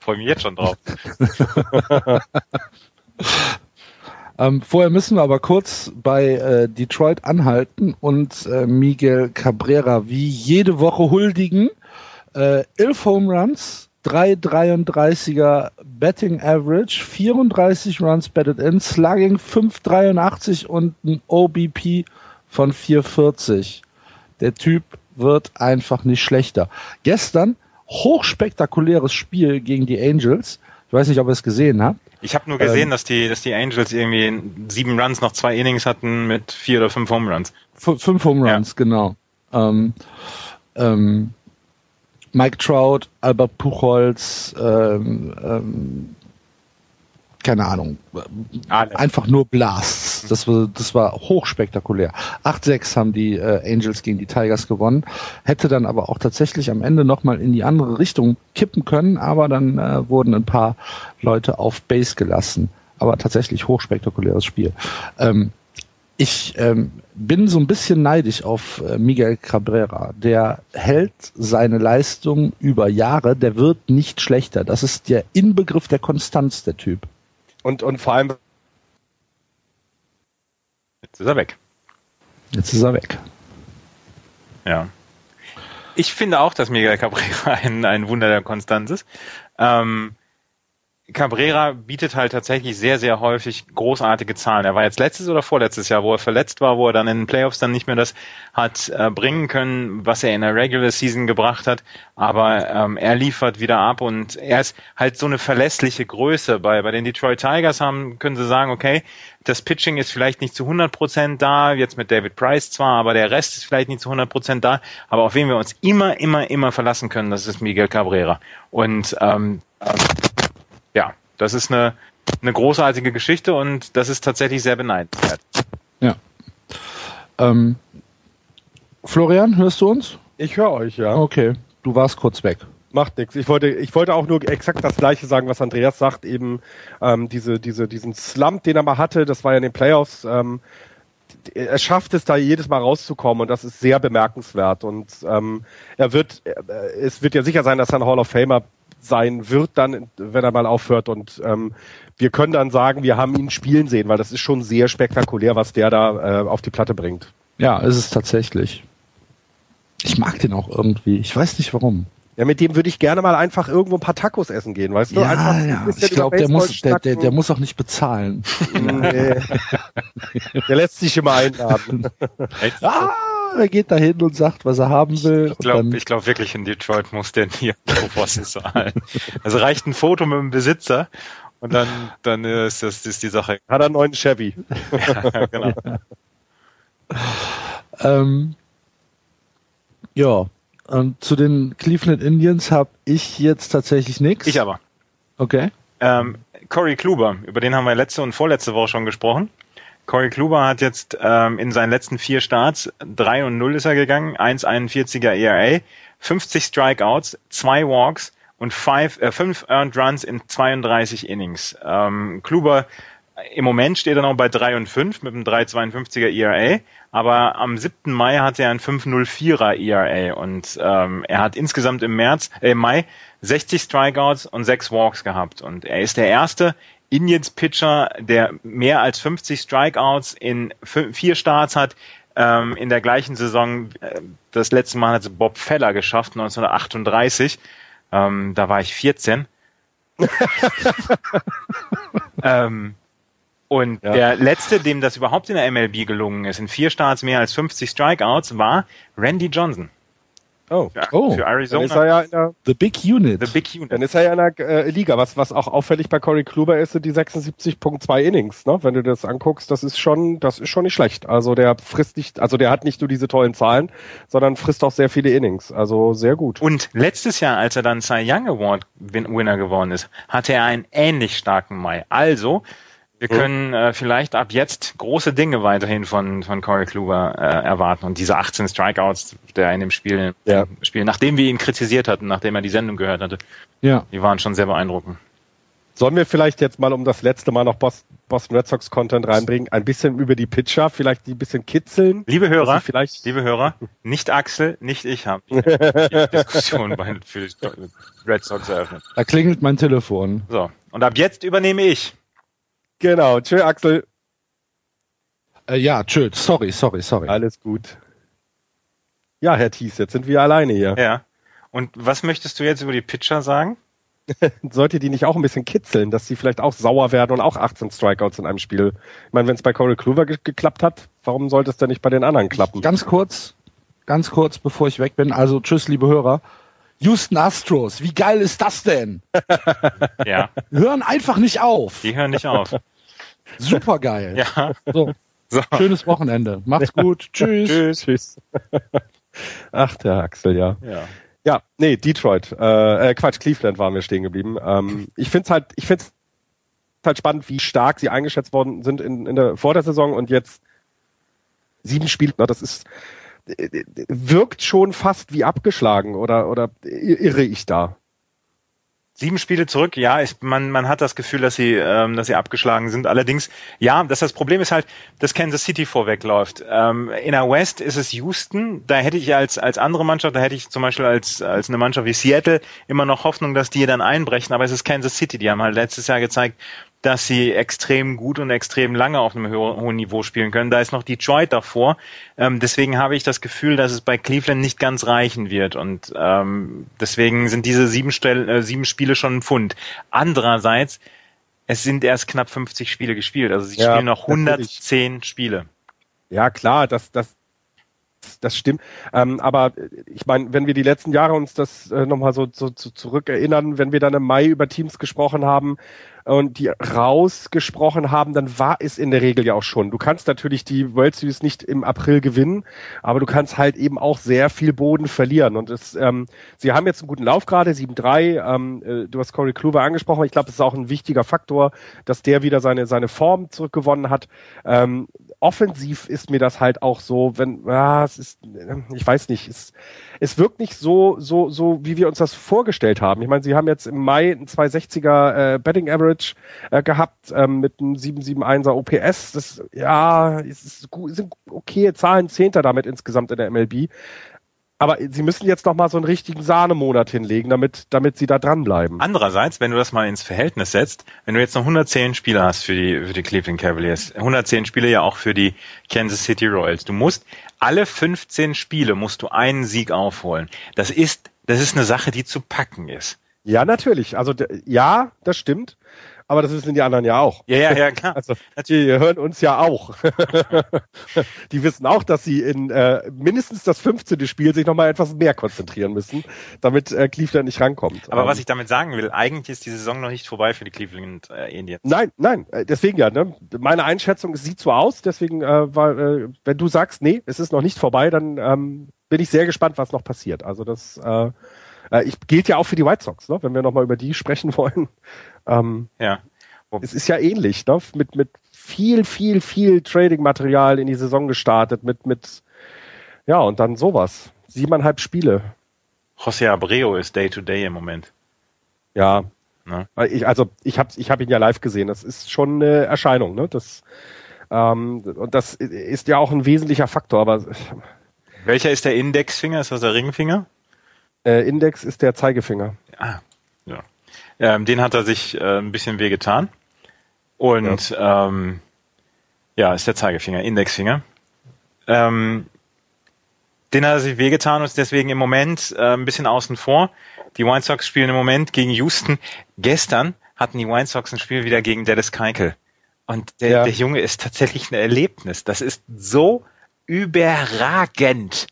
Freue mich jetzt schon drauf. [LAUGHS] Ähm, vorher müssen wir aber kurz bei äh, Detroit anhalten und äh, Miguel Cabrera wie jede Woche huldigen. Äh, 11 Home Runs, 3,33er Betting Average, 34 Runs batted in, Slugging 5,83 und ein OBP von 4,40. Der Typ wird einfach nicht schlechter. Gestern hochspektakuläres Spiel gegen die Angels. Ich weiß nicht, ob ihr es gesehen habt. Ich habe nur gesehen, dass die, dass die Angels irgendwie sieben Runs nach zwei Innings hatten mit vier oder fünf Home Runs. Fünf Home Runs, genau. Ähm, ähm, Mike Trout, Albert Puchholz, ähm, ähm, keine Ahnung, Alle. einfach nur Blasts. Das war, das war hochspektakulär. 8-6 haben die äh, Angels gegen die Tigers gewonnen. Hätte dann aber auch tatsächlich am Ende nochmal in die andere Richtung kippen können, aber dann äh, wurden ein paar Leute auf Base gelassen. Aber tatsächlich hochspektakuläres Spiel. Ähm, ich ähm, bin so ein bisschen neidisch auf äh, Miguel Cabrera. Der hält seine Leistung über Jahre, der wird nicht schlechter. Das ist der Inbegriff der Konstanz, der Typ. Und, und vor allem, Jetzt ist er weg. Jetzt ist er weg. Ja. Ich finde auch, dass Miguel Cabrera [LAUGHS] ein, ein Wunder der Konstanz ist. Ähm, Cabrera bietet halt tatsächlich sehr, sehr häufig großartige Zahlen. Er war jetzt letztes oder vorletztes Jahr, wo er verletzt war, wo er dann in den Playoffs dann nicht mehr das hat äh, bringen können, was er in der Regular Season gebracht hat. Aber ähm, er liefert wieder ab und er ist halt so eine verlässliche Größe. Bei, bei den Detroit Tigers haben, können sie sagen, okay, das Pitching ist vielleicht nicht zu 100 Prozent da, jetzt mit David Price zwar, aber der Rest ist vielleicht nicht zu 100 Prozent da. Aber auf wen wir uns immer, immer, immer verlassen können, das ist Miguel Cabrera. Und ähm, ja, das ist eine, eine großartige Geschichte und das ist tatsächlich sehr beneidenswert. Ja. Ähm, Florian, hörst du uns? ich höre euch, ja. Okay, du warst kurz weg. Macht nichts. Ich wollte, ich wollte auch nur exakt das Gleiche sagen, was Andreas sagt, eben ähm, diese, diese, diesen Slump, den er mal hatte, das war ja in den Playoffs. Ähm, er schafft es da jedes Mal rauszukommen und das ist sehr bemerkenswert. Und ähm, er wird, äh, es wird ja sicher sein, dass er ein Hall of Famer sein wird, dann, wenn er mal aufhört. Und ähm, wir können dann sagen, wir haben ihn spielen sehen, weil das ist schon sehr spektakulär, was der da äh, auf die Platte bringt. Ja, ist es tatsächlich. Ich mag den auch irgendwie. Ich weiß nicht warum. Ja, mit dem würde ich gerne mal einfach irgendwo ein paar Tacos essen gehen, weißt du? Ja, einfach ein ja. Ich glaube, der muss, der, der, der muss auch nicht bezahlen. Nee. Der lässt sich immer einladen. [LAUGHS] ah, er geht da hin und sagt, was er haben will. Ich glaube glaub wirklich, in Detroit muss der nie Proposten zahlen. Also reicht ein Foto mit dem Besitzer und dann, dann ist das ist die Sache. Hat er einen neuen Chevy. [LAUGHS] Ja, genau. [LAUGHS] ähm, ja, und zu den Cleveland Indians habe ich jetzt tatsächlich nichts. Ich aber. Okay. Ähm, Corey Kluber, über den haben wir letzte und vorletzte Woche schon gesprochen. Corey Kluber hat jetzt ähm, in seinen letzten vier Starts 3 und 0 ist er gegangen, 1,41er ERA, 50 Strikeouts, zwei Walks und five, äh, fünf Earned Runs in 32 Innings. Ähm, Kluber im Moment steht er noch bei 3 und 5 mit einem 3,52er ERA, aber am 7. Mai hat er ein 5,04er ERA und ähm, er hat insgesamt im März, äh, im Mai 60 Strikeouts und 6 Walks gehabt und er ist der erste Indians Pitcher, der mehr als 50 Strikeouts in vier Starts hat. Ähm, in der gleichen Saison, äh, das letzte Mal hat es Bob Feller geschafft, 1938. Ähm, da war ich 14. [LAUGHS] ähm, und Ja. der letzte, dem das überhaupt in der MLB gelungen ist, in vier Starts mehr als 50 Strikeouts, war Randy Johnson. Oh, Für, Oh, für dann Arizona. ist er ja in der, The Big Unit. The Big Unit. dann ist er ja in der äh, Liga. Was, was auch auffällig bei Corey Kluber ist, sind die 76.2 Innings. Ne? Wenn du das anguckst, das ist schon, das ist schon nicht schlecht. Also der frisst nicht, also der hat nicht nur diese tollen Zahlen, sondern frisst auch sehr viele Innings. Also sehr gut. Und letztes Jahr, als er dann Cy Young Award Win Winner geworden ist, hatte er einen ähnlich starken Mai. Also, wir können äh, vielleicht ab jetzt große Dinge weiterhin von, von Corey Kluber äh, erwarten. Und diese 18 Strikeouts, der in dem Spiel, Ja. Spiel, nachdem wir ihn kritisiert hatten, nachdem er die Sendung gehört hatte, ja. die waren schon sehr beeindruckend. Sollen wir vielleicht jetzt mal, um das letzte Mal noch Bos- Boston Red Sox Content reinbringen, ein bisschen über die Pitcher, vielleicht die ein bisschen kitzeln? Liebe Hörer, Vielleicht, liebe Hörer, nicht Axel, nicht ich haben [LAUGHS] die Diskussion bei, für die Red Sox eröffnet. Da klingelt mein Telefon. So, und ab jetzt übernehme ich. Genau. Tschö, Axel. Äh, ja, tschö, sorry, sorry, sorry. Alles gut. Ja, Herr Thies, jetzt sind wir alleine hier. Ja. Und was möchtest du jetzt über die Pitcher sagen? [LAUGHS] Sollte die nicht auch ein bisschen kitzeln, dass sie vielleicht auch sauer werden und auch 18 Strikeouts in einem Spiel? Ich meine, wenn es bei Corey Kluber ge geklappt hat, warum sollte es denn nicht bei den anderen klappen? Ganz kurz, ganz kurz, bevor ich weg bin. Also, tschüss, liebe Hörer. Houston Astros, wie geil ist das denn? [LAUGHS] Ja, Hören einfach nicht auf. die hören nicht auf. Super geil. [LAUGHS] Ja. So, So. schönes Wochenende. Macht's gut. Tschüss. Tschüss. Tschüss. [LAUGHS] Ach, der Axel, ja. Ja. Ja, nee, Detroit. Äh, äh, Quatsch, Cleveland waren wir stehen geblieben. Ähm, ich finde es halt, ich finde halt spannend, wie stark sie eingeschätzt worden sind in, in der vor der Saison und jetzt sieben Spiele. Na, das ist äh, wirkt schon fast wie abgeschlagen oder oder irre ich da? Sieben Spiele zurück, ja, ist, man, man hat das Gefühl, dass sie, ähm, dass sie abgeschlagen sind. Allerdings, ja, das, das Problem ist halt, dass Kansas City vorwegläuft. Ähm, in der West ist es Houston, da hätte ich als, als andere Mannschaft, da hätte ich zum Beispiel als, als eine Mannschaft wie Seattle immer noch Hoffnung, dass die dann einbrechen, aber es ist Kansas City, die haben halt letztes Jahr gezeigt, dass sie extrem gut und extrem lange auf einem ho hohen Niveau spielen können. Da ist noch Detroit davor. Ähm, deswegen habe ich das Gefühl, dass es bei Cleveland nicht ganz reichen wird. Und ähm, deswegen sind diese sieben, Stell äh, sieben Spiele schon ein Pfund. Andererseits, es sind erst knapp 50 Spiele gespielt. Also sie Ja, spielen noch natürlich. 110 Spiele. Ja, klar, das, das, das stimmt. Ähm, aber ich meine, wenn wir die letzten Jahre uns das äh, nochmal so, so, so zurückerinnern, wenn wir dann im Mai über Teams gesprochen haben und die rausgesprochen haben, dann war es in der Regel ja auch schon. Du kannst natürlich die World Series nicht im April gewinnen, aber du kannst halt eben auch sehr viel Boden verlieren. Und es, ähm, sie haben jetzt einen guten Lauf gerade, 7-3. Ähm, äh, du hast Corey Kluber angesprochen. Ich glaube, das ist auch ein wichtiger Faktor, dass der wieder seine, seine Form zurückgewonnen hat. Ähm, offensiv ist mir das halt auch so, wenn, ja, es ist, ich weiß nicht, es, es wirkt nicht so, so, so, wie wir uns das vorgestellt haben. Ich meine, sie haben jetzt im Mai ein 260er äh, Betting Average äh, gehabt ähm, mit einem 771er OPS. Das, ja, es ist gut, sind okay Zahlen, Zehnter damit insgesamt in der MLB. Aber sie müssen jetzt noch mal so einen richtigen Sahnemonat hinlegen, damit, damit sie da dranbleiben. Andererseits, wenn du das mal ins Verhältnis setzt, wenn du jetzt noch 110 Spiele hast für die, für die Cleveland Cavaliers, 110 Spiele ja auch für die Kansas City Royals, du musst alle 15 Spiele musst du einen Sieg aufholen. Das ist, das ist eine Sache, die zu packen ist. Ja, natürlich. Also ja, das stimmt. Aber das wissen die anderen ja auch. Ja, ja, ja, [LAUGHS] klar. Also die hören uns ja auch. [LAUGHS] die wissen auch, dass sie in äh, mindestens das 15. Spiel sich nochmal etwas mehr konzentrieren müssen, damit äh, Cleveland nicht rankommt. Aber Ähm, was ich damit sagen will, eigentlich ist die Saison noch nicht vorbei für die Cleveland äh, Indians. Nein, nein, äh, deswegen ja. Ne? Meine Einschätzung es sieht so aus, deswegen, äh, war, äh, wenn du sagst, nee, es ist noch nicht vorbei, dann ähm, bin ich sehr gespannt, was noch passiert. Also das äh, äh, ich, gilt ja auch für die White Sox, ne? wenn wir nochmal über die sprechen [LAUGHS] wollen. Ähm, Ja. es ist ja ähnlich, ne? mit, mit viel, viel, viel Trading-Material in die Saison gestartet, mit, mit, ja, und dann sowas. Siebeneinhalb Spiele. José Abreu ist Day to Day im Moment. Ja. Ne? Ich, also ich habe ich hab ihn ja live gesehen. Das ist schon eine Erscheinung. Ne? Das, ähm, und das ist ja auch ein wesentlicher Faktor. Aber Welcher ist der Indexfinger? Ist das der Ringfinger? äh, Index ist der Zeigefinger. Ah, ja. Ähm, den hat er sich äh, ein bisschen wehgetan. Und ja. Ähm, ja, ist der Zeigefinger, Indexfinger. Ähm, den hat er sich wehgetan und ist deswegen im Moment äh, ein bisschen außen vor. Die White Sox spielen im Moment gegen Houston. Gestern hatten die White Sox ein Spiel wieder gegen Dennis Keikel. Und der, Ja. der Junge ist tatsächlich ein Erlebnis. Das ist so überragend.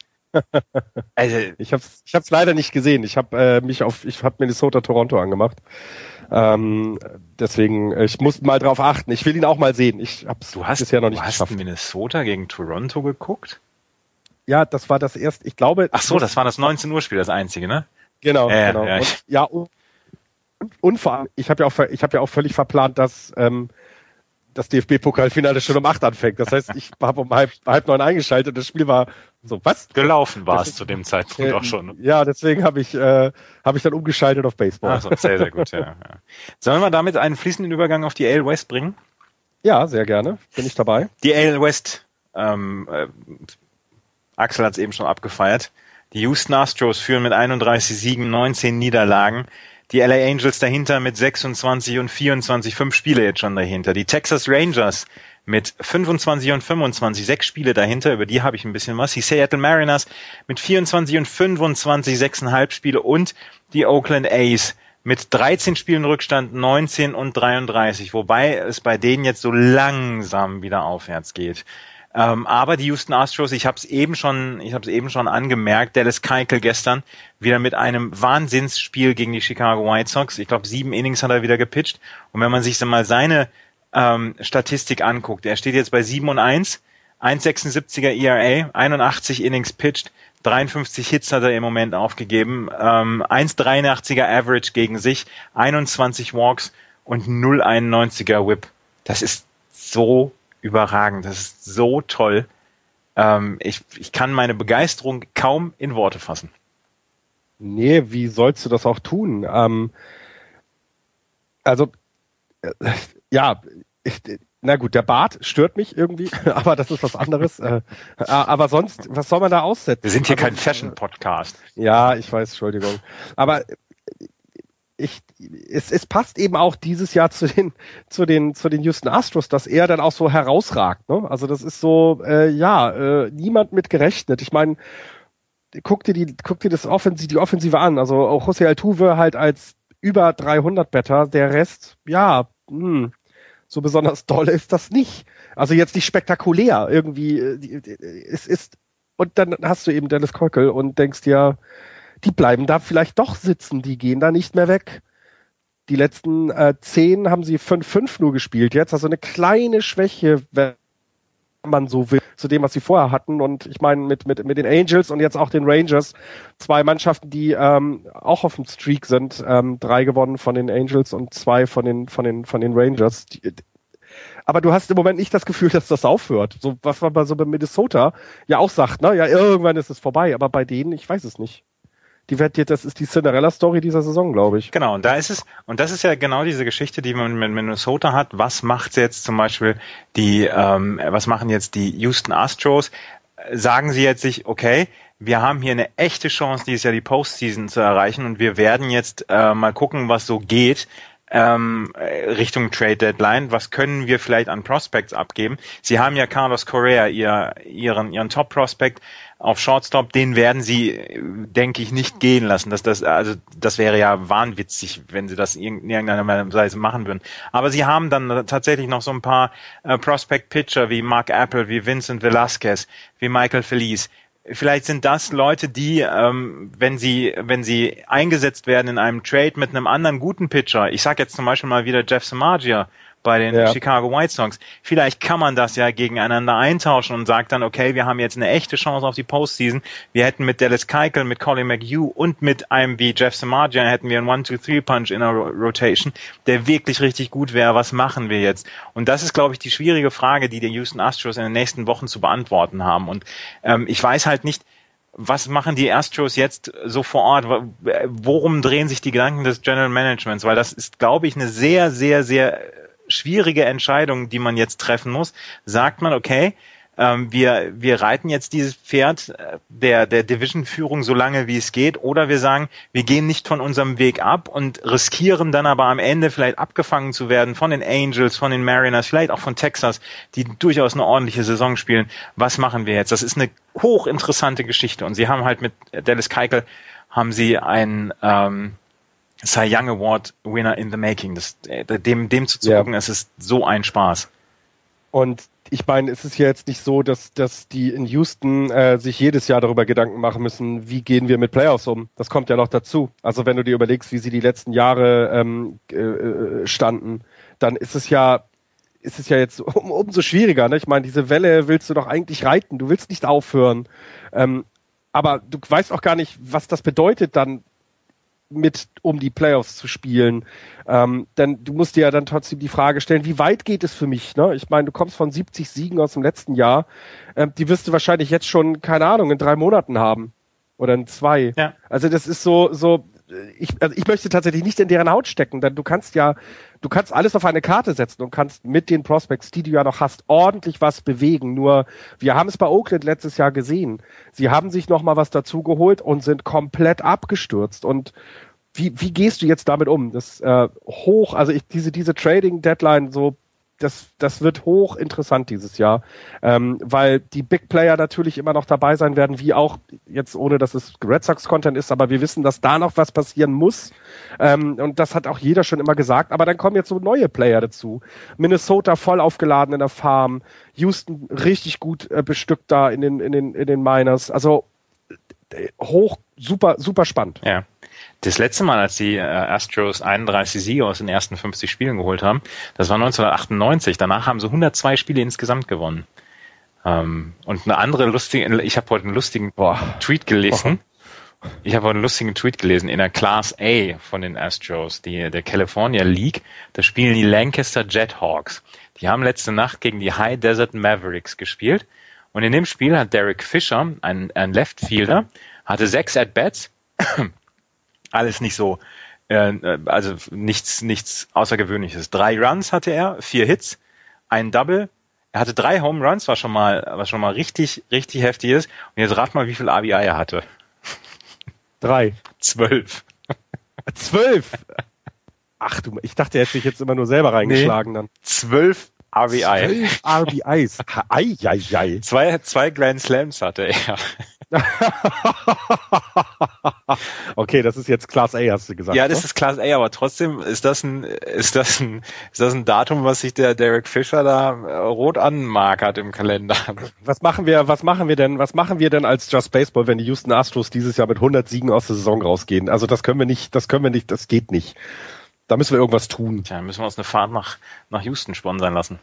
Also, ich habe es ich hab's leider nicht gesehen. Ich habe äh, mich auf, ich habe Minnesota Toronto angemacht. Ähm, deswegen, ich muss mal drauf achten. Ich will ihn auch mal sehen. Ich habe du hast, bisher noch nicht du hast geschafft. Minnesota gegen Toronto geguckt? Ja, das war das erste. Ich glaube. Ach so, das war das 19 Uhr Spiel, das einzige, ne? Genau, äh, genau. Ja, und, ja, und, und vor allem, ich habe ja auch, ich habe ja auch völlig verplant, dass ähm, das DFB-Pokalfinale schon um acht anfängt. Das heißt, ich habe um halb, halb neun eingeschaltet und das Spiel war so, was? Gelaufen war es zu dem Zeitpunkt äh, auch schon. Ja, deswegen habe ich, äh, hab ich dann umgeschaltet auf Baseball. Ach so, sehr, sehr gut, ja, ja. Sollen wir damit einen fließenden Übergang auf die AL West bringen? Ja, sehr gerne. Bin ich dabei. Die AL West, ähm, äh, Axel hat es eben schon abgefeiert. Die Houston Astros führen mit 31 Siegen, 19 Niederlagen. Die LA Angels dahinter mit 26 und 24, fünf Spiele jetzt schon dahinter. Die Texas Rangers mit 25 und 25, sechs Spiele dahinter, über die habe ich ein bisschen was. Die Seattle Mariners mit 24 und 25, sechseinhalb Spiele und die Oakland A's mit 13 Spielen Rückstand, 19 und 33, wobei es bei denen jetzt so langsam wieder aufwärts geht. Ähm, aber die Houston Astros, ich habe es eben schon, ich habe es eben schon angemerkt, Dallas Keuchel gestern wieder mit einem Wahnsinnsspiel gegen die Chicago White Sox. Ich glaube, sieben Innings hat er wieder gepitcht. Und wenn man sich dann mal seine ähm, Statistik anguckt, er steht jetzt bei 7 und 1, 1,76er ERA, 81 Innings pitched, 53 Hits hat er im Moment aufgegeben, ähm, 1,83er Average gegen sich, 21 Walks und 0,91er Whip. Das ist so überragend. Das ist so toll. Ähm, ich, ich kann meine Begeisterung kaum in Worte fassen. Nee, wie sollst du das auch tun? Ähm, also, äh, ja, ich, na gut, der Bart stört mich irgendwie, [LAUGHS] aber das ist was anderes. Äh, aber sonst, was soll man da aussetzen? Wir sind hier also, kein Fashion-Podcast. Ja, ich weiß, Entschuldigung. Aber ich, es, es passt eben auch dieses Jahr zu den, zu den, zu den Houston Astros, dass er dann auch so herausragt. Ne? Also das ist so, äh, ja, äh, niemand mit gerechnet. Ich meine, guck dir die, guck dir das Offensive, die Offensive an. Also auch José Altuve halt als über 300 Better, der Rest, ja, hm, so besonders doll ist das nicht. Also jetzt nicht spektakulär irgendwie. Äh, es ist und dann hast du eben Dennis Keukel und denkst dir, die bleiben da vielleicht doch sitzen, die gehen da nicht mehr weg. Die letzten äh, zehn haben sie 5-5 nur gespielt jetzt, also eine kleine Schwäche, wenn man so will, zu dem, was sie vorher hatten. Und ich meine, mit, mit, mit den Angels und jetzt auch den Rangers, zwei Mannschaften, die ähm, auch auf dem Streak sind, ähm, drei gewonnen von den Angels und zwei von den, von den, von den Rangers. Die, aber du hast im Moment nicht das Gefühl, dass das aufhört. So was man bei so bei Minnesota ja auch sagt, ne? Ja, irgendwann ist es vorbei, aber bei denen, ich weiß es nicht die wird das ist die Cinderella-Story dieser Saison, glaube ich. Genau, und da ist es, und das ist ja genau diese Geschichte, die man mit Minnesota hat. Was macht jetzt zum Beispiel die, ähm, was machen jetzt die Houston Astros? Sagen sie jetzt sich, okay, wir haben hier eine echte Chance, dieses Jahr die Postseason zu erreichen und wir werden jetzt äh, mal gucken, was so geht ähm, Richtung Trade Deadline. Was können wir vielleicht an Prospects abgeben? Sie haben ja Carlos Correa, ihr, ihren, ihren Top Prospect auf Shortstop, den werden sie, denke ich, nicht gehen lassen. Das, das, also, das wäre ja wahnwitzig, wenn sie das in irgendeiner Weise machen würden. Aber sie haben dann tatsächlich noch so ein paar äh, Prospect Pitcher wie Mark Apple, wie Vincent Velasquez, wie Michael Felice vielleicht sind das Leute, die, ähm, wenn sie, wenn sie eingesetzt werden in einem Trade mit einem anderen guten Pitcher, ich sag jetzt zum Beispiel mal wieder Jeff Samagia bei den ja. Chicago White Sox, vielleicht kann man das ja gegeneinander eintauschen und sagt dann, okay, wir haben jetzt eine echte Chance auf die Postseason. Wir hätten mit Dallas Keuchel, mit Colin McHugh und mit einem wie Jeff Samagia hätten wir einen One-Two-Three-Punch in der Rotation, der wirklich richtig gut wäre. Was machen wir jetzt? Und das ist, glaube ich, die schwierige Frage, die die Houston Astros in den nächsten Wochen zu beantworten haben. Und ähm, ich weiß halt nicht, was machen die Astros jetzt so vor Ort? Worum drehen sich die Gedanken des General Managements? Weil das ist, glaube ich, eine sehr, sehr, sehr schwierige Entscheidung, die man jetzt treffen muss. Sagt man, okay, ähm, wir, wir reiten jetzt dieses Pferd äh, der, der Division-Führung so lange wie es geht, oder wir sagen, wir gehen nicht von unserem Weg ab und riskieren dann aber am Ende vielleicht abgefangen zu werden von den Angels, von den Mariners, vielleicht auch von Texas, die durchaus eine ordentliche Saison spielen. Was machen wir jetzt? Das ist eine hochinteressante Geschichte und sie haben halt mit Dallas Keuchel haben sie ein ähm, Cy Young Award Winner in the Making. Das, äh, dem, dem zuzugucken, ja. es ist so ein Spaß. Und ich meine, es ist ja jetzt nicht so, dass, dass die in Houston äh, sich jedes Jahr darüber Gedanken machen müssen, wie gehen wir mit Playoffs um. Das kommt ja noch dazu. Also wenn du dir überlegst, wie sie die letzten Jahre ähm, äh, standen, dann ist es ja ist es ja jetzt [LAUGHS] um, umso schwieriger. Ne? Ich meine, diese Welle willst du doch eigentlich reiten. Du willst nicht aufhören. Ähm, aber du weißt auch gar nicht, was das bedeutet, dann mit um die Playoffs zu spielen. Ähm, denn du musst dir ja dann trotzdem die Frage stellen, wie weit geht es für mich? Ne? Ich meine, du kommst von 70 Siegen aus dem letzten Jahr. Ähm, die wirst du wahrscheinlich jetzt schon, keine Ahnung, in drei Monaten haben. Oder in zwei. Ja. Also das ist so, so, ich, also ich möchte tatsächlich nicht in deren Haut stecken, denn du kannst ja, du kannst alles auf eine Karte setzen und kannst mit den Prospects, die du ja noch hast, ordentlich was bewegen. Nur wir haben es bei Oakland letztes Jahr gesehen. Sie haben sich noch mal was dazu geholt und sind komplett abgestürzt. Und wie, wie gehst du jetzt damit um? Das äh, hoch, also ich, diese diese Trading Deadline so das, das wird hoch interessant dieses Jahr, ähm, weil die Big Player natürlich immer noch dabei sein werden, wie auch jetzt ohne, dass es Red Sox Content ist, aber wir wissen, dass da noch was passieren muss ähm, und das hat auch jeder schon immer gesagt. Aber dann kommen jetzt so neue Player dazu. Minnesota voll aufgeladen in der Farm, Houston richtig gut äh, bestückt da in den in den in den Miners. Also äh, hoch super super spannend. Ja. Das letzte Mal, als die äh, Astros 31 Siege aus den ersten 50 Spielen geholt haben, das war 1998. Danach haben sie 102 Spiele insgesamt gewonnen. Ähm, und eine andere lustige, ich habe heute einen lustigen Boah. Tweet gelesen. Boah. [LAUGHS] Ich habe heute einen lustigen Tweet gelesen in der Class A von den Astros, die, der California League. Da spielen die Lancaster Jethawks. Die haben letzte Nacht gegen die High Desert Mavericks gespielt. Und in dem Spiel hat Derek Fisher, ein, ein Left Fielder, hatte sechs At-Bats alles nicht so, äh, also nichts, nichts Außergewöhnliches. Drei Runs hatte er, vier Hits, ein Double. Er hatte drei Home Runs, was schon mal, was schon mal richtig, richtig heftig ist. Und jetzt rat mal, wie viel ABI er hatte. Drei. Zwölf. Zwölf? Ach du, ich dachte, er hätte sich jetzt immer nur selber reingeschlagen nee. dann. Zwölf RBI. Zwölf RBIs. Ei, ei, ei. Zwei, zwei Grand Slams hatte er. [LAUGHS] okay, das ist jetzt Class A, hast du gesagt. Ja, das ne? ist Class A, aber trotzdem ist das ein, ist das ein, ist das ein Datum, was sich der Derek Fischer da äh, rot anmarkert im Kalender. [LAUGHS] Was machen wir, was machen wir denn, was machen wir denn als Just Baseball, wenn die Houston Astros dieses Jahr mit 100 Siegen aus der Saison rausgehen? Also das können wir nicht, das können wir nicht, das geht nicht. Da müssen wir irgendwas tun. Tja, müssen wir uns eine Fahrt nach, nach Houston sponsern lassen.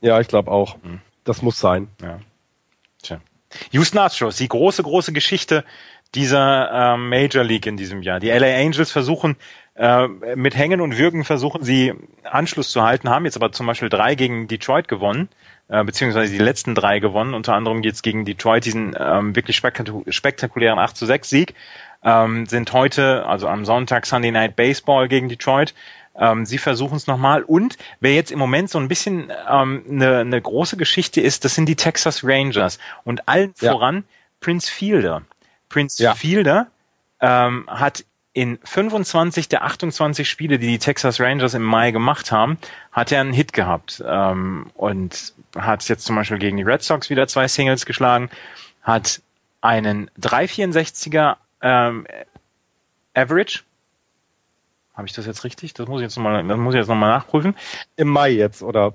Ja, ich glaube auch. Hm. Das muss sein. Ja. Tja. Houston Astros, die große, große Geschichte dieser äh, Major League in diesem Jahr. Die LA Angels versuchen äh, mit Hängen und Würgen versuchen sie Anschluss zu halten, haben jetzt aber zum Beispiel drei gegen Detroit gewonnen, äh, beziehungsweise die letzten drei gewonnen. Unter anderem jetzt gegen Detroit diesen ähm, wirklich spektakulären 8 zu 6 Sieg. Ähm, sind heute, also am Sonntag Sunday Night Baseball gegen Detroit. Ähm, sie versuchen es nochmal. Und wer jetzt im Moment so ein bisschen ähm, eine, eine große Geschichte ist, das sind die Texas Rangers. Und allen ja. voran Prince Fielder. Prince ja. Fielder ähm, hat in 25 der 28 Spiele, die die Texas Rangers im Mai gemacht haben, hat er einen Hit gehabt ähm, und hat jetzt zum Beispiel gegen die Red Sox wieder zwei Singles geschlagen, hat einen 364er ähm, Average habe ich das jetzt richtig? Das muss ich jetzt nochmal, das muss ich jetzt nochmal nachprüfen. Im Mai jetzt, oder?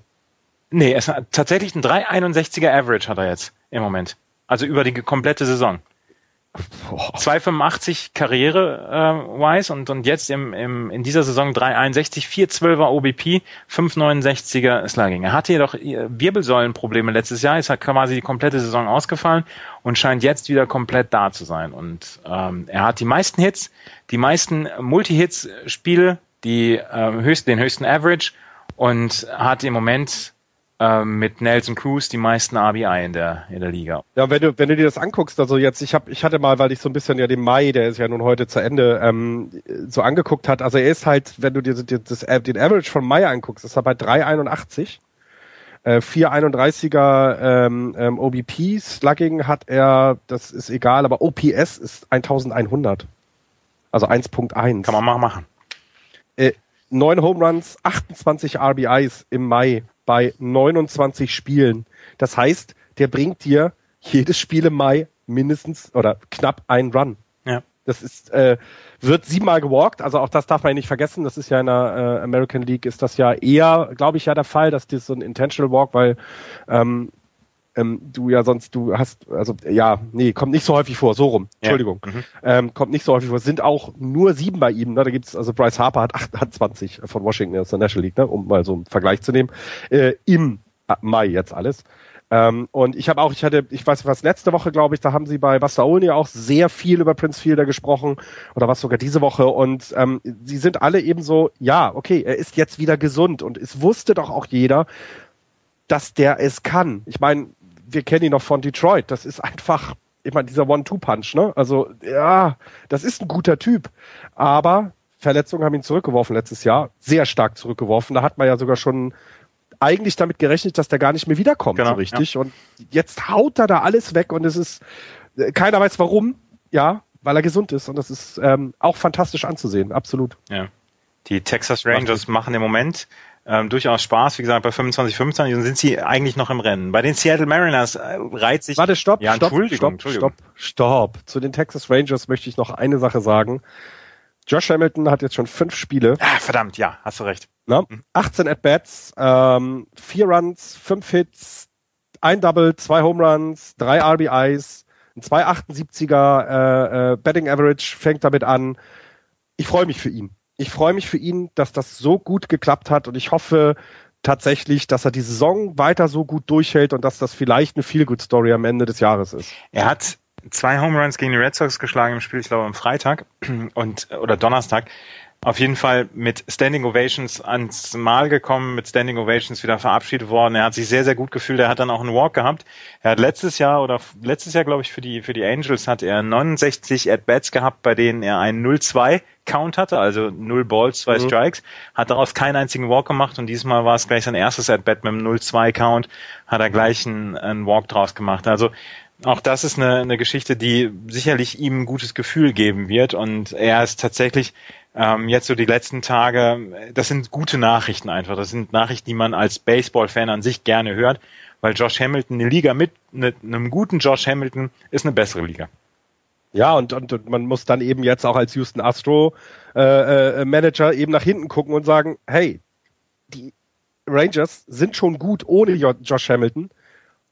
Nee, es hat tatsächlich ein 361er Average hat er jetzt im Moment. Also über die komplette Saison. 285 Karriere-wise äh, und, und jetzt im, im, in dieser Saison 361, 412er OBP, 569er Slugging. Er hatte jedoch äh, Wirbelsäulenprobleme letztes Jahr, ist halt quasi die komplette Saison ausgefallen und scheint jetzt wieder komplett da zu sein. Und ähm, er hat die meisten Hits, die meisten Multi-Hits-Spiele, die äh, höchsten, den höchsten Average und hat im Moment ähm, mit Nelson Cruz die meisten RBI in der, in der Liga. Ja, wenn du, wenn du dir das anguckst, also jetzt, ich habe, ich hatte mal, weil ich so ein bisschen ja den Mai, der ist ja nun heute zu Ende, ähm, so angeguckt hat, also er ist halt, wenn du dir das, das, den Average von Mai anguckst, ist er bei 3,81. Äh, 431er ähm, ähm, OBP Slugging hat er, das ist egal, aber OPS ist 1100. Also 1.1. Kann man mal machen. Äh, 9 Home Runs, 28 RBIs im Mai bei 29 Spielen. Das heißt, der bringt dir jedes Spiel im Mai mindestens oder knapp einen Run. Ja. Das ist, äh, wird siebenmal gewalkt, also auch das darf man ja nicht vergessen. Das ist ja in der äh, American League ist das ja eher, glaube ich, ja der Fall, dass das so ein Intentional Walk, weil ähm, ähm, du ja sonst, du hast, also ja, nee, kommt nicht so häufig vor, so rum, Entschuldigung. Ja. Mhm. Ähm, kommt nicht so häufig vor, sind auch nur sieben bei ihm, ne? da gibt's, also Bryce Harper hat, acht, hat 20 von Washington aus der National League, ne? um mal so einen Vergleich zu nehmen, äh, im Mai jetzt alles. Ähm, und ich habe auch, ich hatte, ich weiß was, letzte Woche, glaube ich, da haben sie bei Bastaoni auch sehr viel über Prince Fielder gesprochen oder was sogar diese Woche und ähm, sie sind alle eben so, ja, okay, er ist jetzt wieder gesund und es wusste doch auch jeder, dass der es kann. Ich meine, wir kennen ihn noch von Detroit, das ist einfach, ich meine, dieser One-Two-Punch, ne? Also, ja, das ist ein guter Typ, aber Verletzungen haben ihn zurückgeworfen letztes Jahr, sehr stark zurückgeworfen. Da hat man ja sogar schon eigentlich damit gerechnet, dass der gar nicht mehr wiederkommt, genau, so richtig. Ja. Und jetzt haut er da alles weg und es ist, äh, keiner weiß warum, ja, weil er gesund ist und das ist ähm, auch fantastisch anzusehen, absolut. Ja. Die Texas Rangers machen im Moment ähm, durchaus Spaß. Wie gesagt, bei 25, 25 sind sie eigentlich noch im Rennen. Bei den Seattle Mariners äh, reiht sich. Warte, stopp, ja, stopp, stopp, stopp, stopp. Zu den Texas Rangers möchte ich noch eine Sache sagen. Josh Hamilton hat jetzt schon fünf Spiele. Ah, verdammt, ja, hast du recht. Na, 18 mhm. At-Bats, ähm, vier Runs, fünf Hits, ein Double, zwei Home Runs, drei RBIs, ein 278er äh, äh, Betting Average fängt damit an. Ich freue mich für ihn. Ich freue mich für ihn, dass das so gut geklappt hat und ich hoffe tatsächlich, dass er die Saison weiter so gut durchhält und dass das vielleicht eine Feel-Good-Story am Ende des Jahres ist. Er hat zwei Home Runs gegen die Red Sox geschlagen im Spiel, ich glaube am Freitag und oder Donnerstag. Auf jeden Fall mit Standing Ovations ans Mal gekommen, mit Standing Ovations wieder verabschiedet worden. Er hat sich sehr, sehr gut gefühlt. Er hat dann auch einen Walk gehabt. Er hat letztes Jahr oder letztes Jahr, glaube ich, für die, für die Angels hat er 69 At-Bats gehabt, bei denen er einen 0-2 Count hatte, also 0 Balls, 2 mhm. Strikes, hat daraus keinen einzigen Walk gemacht und diesmal war es gleich sein erstes At-Bat mit einem 0-2 Count, hat er gleich einen, einen Walk draus gemacht. Also auch das ist eine, eine Geschichte, die sicherlich ihm ein gutes Gefühl geben wird. Und er ist tatsächlich ähm, jetzt so die letzten Tage, das sind gute Nachrichten einfach. Das sind Nachrichten, die man als Baseball-Fan an sich gerne hört, weil Josh Hamilton, eine Liga mit ne, einem guten Josh Hamilton ist eine bessere Liga. Ja, und, und, und man muss dann eben jetzt auch als Houston Astro äh, äh, Manager eben nach hinten gucken und sagen, hey, die Rangers sind schon gut ohne Josh Hamilton.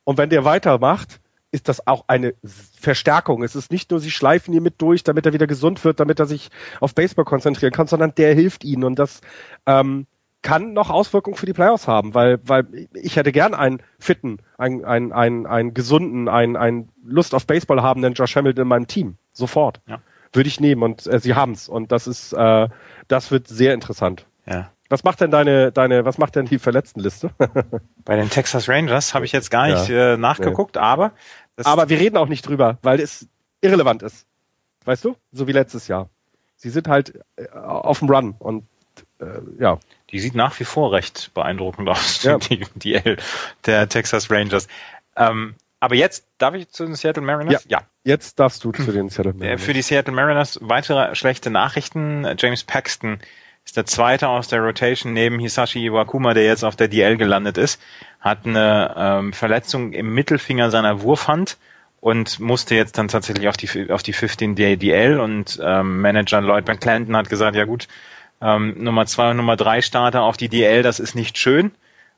Und wenn der weitermacht, ist das auch eine Verstärkung. Es ist nicht nur, sie schleifen ihn mit durch, damit er wieder gesund wird, damit er sich auf Baseball konzentrieren kann, sondern der hilft ihnen und das ähm, kann noch Auswirkungen für die Playoffs haben, weil, weil ich hätte gern einen fitten, einen, einen, einen, einen gesunden, einen, einen Lust auf Baseball habenden Josh Hamilton in meinem Team. Sofort. Ja. Würde ich nehmen und äh, sie haben's und das ist, äh, das wird sehr interessant. Ja. Was macht denn deine, deine, was macht denn die Verletztenliste? [LAUGHS] Bei den Texas Rangers habe ich jetzt gar nicht ja, äh, nachgeguckt, nee. aber aber wir reden auch nicht drüber, weil es irrelevant ist. Weißt du? So wie letztes Jahr. Sie sind halt äh, auf dem Run und äh, ja. Die sieht nach wie vor recht beeindruckend aus, ja. [LAUGHS] die, die L der Texas Rangers. Ähm, aber jetzt darf ich zu den Seattle Mariners? Ja, ja. jetzt darfst du zu den Seattle Mariners. Für die Seattle Mariners weitere schlechte Nachrichten. James Paxton ist der zweite aus der Rotation neben Hisashi Iwakuma, der jetzt auf der DL gelandet ist, hat eine ähm, Verletzung im Mittelfinger seiner Wurfhand und musste jetzt dann tatsächlich auf die auf die 15 DL und ähm, Manager Lloyd McClendon hat gesagt, ja gut, ähm, Nummer zwei und Nummer drei Starter auf die DL, das ist nicht schön,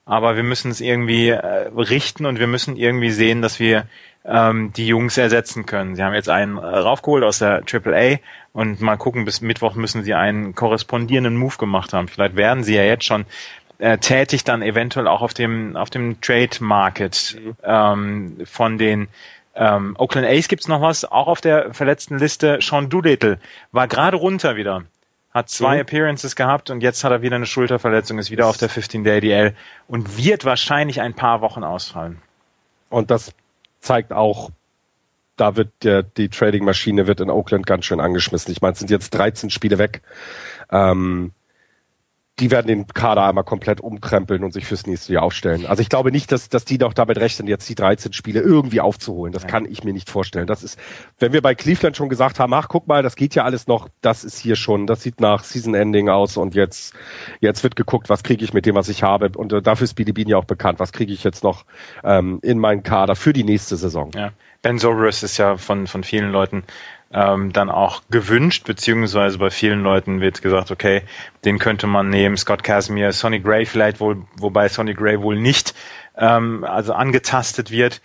aber wir müssen es irgendwie äh, richten und wir müssen irgendwie sehen, dass wir ähm, die Jungs ersetzen können. Sie haben jetzt einen äh, raufgeholt aus der AAA und mal gucken, bis Mittwoch müssen sie einen korrespondierenden Move gemacht haben. Vielleicht werden sie ja jetzt schon äh, tätig dann eventuell auch auf dem auf dem Trade Market mhm. ähm, von den ähm, Oakland Ace gibt's noch was, auch auf der verletzten Liste. Sean Doolittle war gerade runter wieder, hat zwei mhm. Appearances gehabt und jetzt hat er wieder eine Schulterverletzung, ist wieder auf der 15-Day-DL und wird wahrscheinlich ein paar Wochen ausfallen. Und das zeigt auch, da wird der, die Trading-Maschine wird in Oakland ganz schön angeschmissen. Ich meine, es sind jetzt 13 Spiele weg. Ähm, die werden den Kader einmal komplett umkrempeln und sich fürs nächste Jahr aufstellen. Also ich glaube nicht, dass, dass die noch damit rechnen, jetzt die 13 Spiele irgendwie aufzuholen. Das ja. kann ich mir nicht vorstellen. Das ist, wenn wir bei Cleveland schon gesagt haben, ach, guck mal, das geht ja alles noch, das ist hier schon, das sieht nach Season Ending aus und jetzt, jetzt wird geguckt, was kriege ich mit dem, was ich habe. Und äh, dafür ist Speedy Bean ja auch bekannt. Was kriege ich jetzt noch ähm, in meinen Kader für die nächste Saison? Ja. Ben Zobrist ist ja von, von vielen Leuten ähm, dann auch gewünscht, beziehungsweise bei vielen Leuten wird gesagt, okay, den könnte man nehmen, Scott Casimir, Sonny Gray vielleicht wohl, wobei Sonny Gray wohl nicht ähm, also angetastet wird.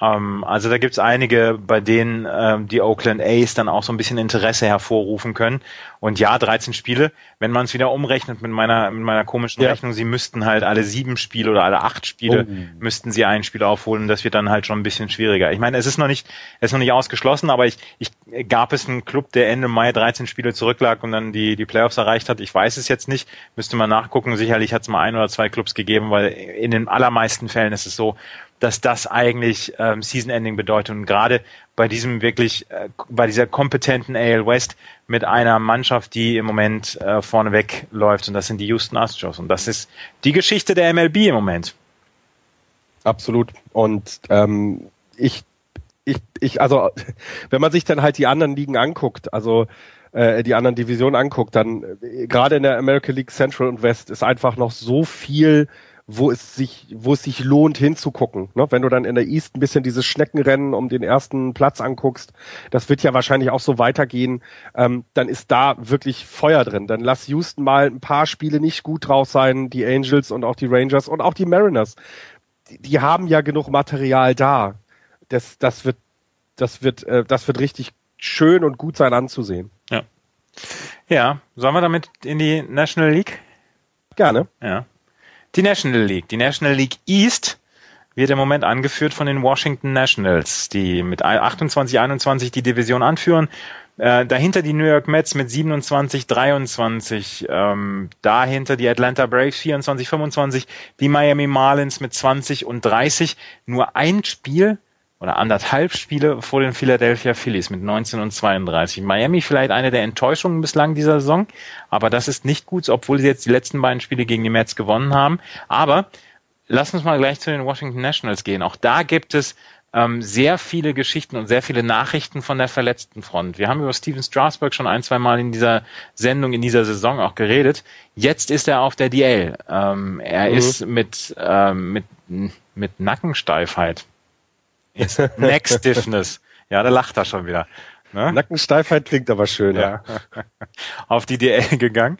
Ähm, also da gibt's einige, bei denen ähm, die Oakland A's dann auch so ein bisschen Interesse hervorrufen können. Und ja, 13 Spiele, wenn man es wieder umrechnet mit meiner, mit meiner komischen ja. Rechnung, sie müssten halt alle sieben Spiele oder alle acht Spiele oh. müssten sie ein Spiel aufholen. Das wird dann halt schon ein bisschen schwieriger. Ich meine, es ist noch nicht, es ist noch nicht ausgeschlossen, aber ich, ich gab es einen Club, der Ende Mai 13 Spiele zurücklag und dann die, die Playoffs erreicht hat. Ich weiß es jetzt nicht, müsste man nachgucken. Sicherlich hat es mal ein oder zwei Clubs gegeben, weil in den allermeisten Fällen ist es so, dass das eigentlich ähm, Season-Ending bedeutet. Und gerade bei diesem wirklich, äh, bei dieser kompetenten AL West mit einer Mannschaft, die im Moment äh, vorneweg läuft, und das sind die Houston Astros. Und das ist die Geschichte der MLB im Moment. Absolut. Und ähm, ich, ich, ich, also [LAUGHS] wenn man sich dann halt die anderen Ligen anguckt, also äh, die anderen Divisionen anguckt, dann äh, gerade in der American League Central und West ist einfach noch so viel wo es sich, wo es sich lohnt hinzugucken. Ne? Wenn du dann in der East ein bisschen dieses Schneckenrennen um den ersten Platz anguckst, das wird ja wahrscheinlich auch so weitergehen, ähm, dann ist da wirklich Feuer drin. Dann lass Houston mal ein paar Spiele nicht gut drauf sein, die Angels und auch die Rangers und auch die Mariners. Die, die haben ja genug Material da. Das, das wird, das wird, äh, das wird richtig schön und gut sein anzusehen. Ja. Ja, sollen wir damit in die National League? Gerne. Ja. Die National League. Die National League East wird im Moment angeführt von den Washington Nationals, die mit 28, 21 die Division anführen. Äh, dahinter die New York Mets mit 27, 23. Ähm, dahinter die Atlanta Braves 24, 25. Die Miami Marlins mit 20 und 30. Nur ein Spiel oder anderthalb Spiele vor den Philadelphia Phillies mit 19 und 32. Miami vielleicht eine der Enttäuschungen bislang dieser Saison, aber das ist nicht gut, obwohl sie jetzt die letzten beiden Spiele gegen die Mets gewonnen haben. Aber lass uns mal gleich zu den Washington Nationals gehen. Auch da gibt es ähm, sehr viele Geschichten und sehr viele Nachrichten von der verletzten Front. Wir haben über Steven Strasberg schon ein, zwei Mal in dieser Sendung, in dieser Saison auch geredet. Jetzt ist er auf der DL. Ähm, er mhm. ist mit, ähm, mit, mit Nackensteifheit ist Neck Stiffness. Ja, da lacht er schon wieder. Ne? Nackensteifheit klingt aber schön, ja. Auf die DL gegangen.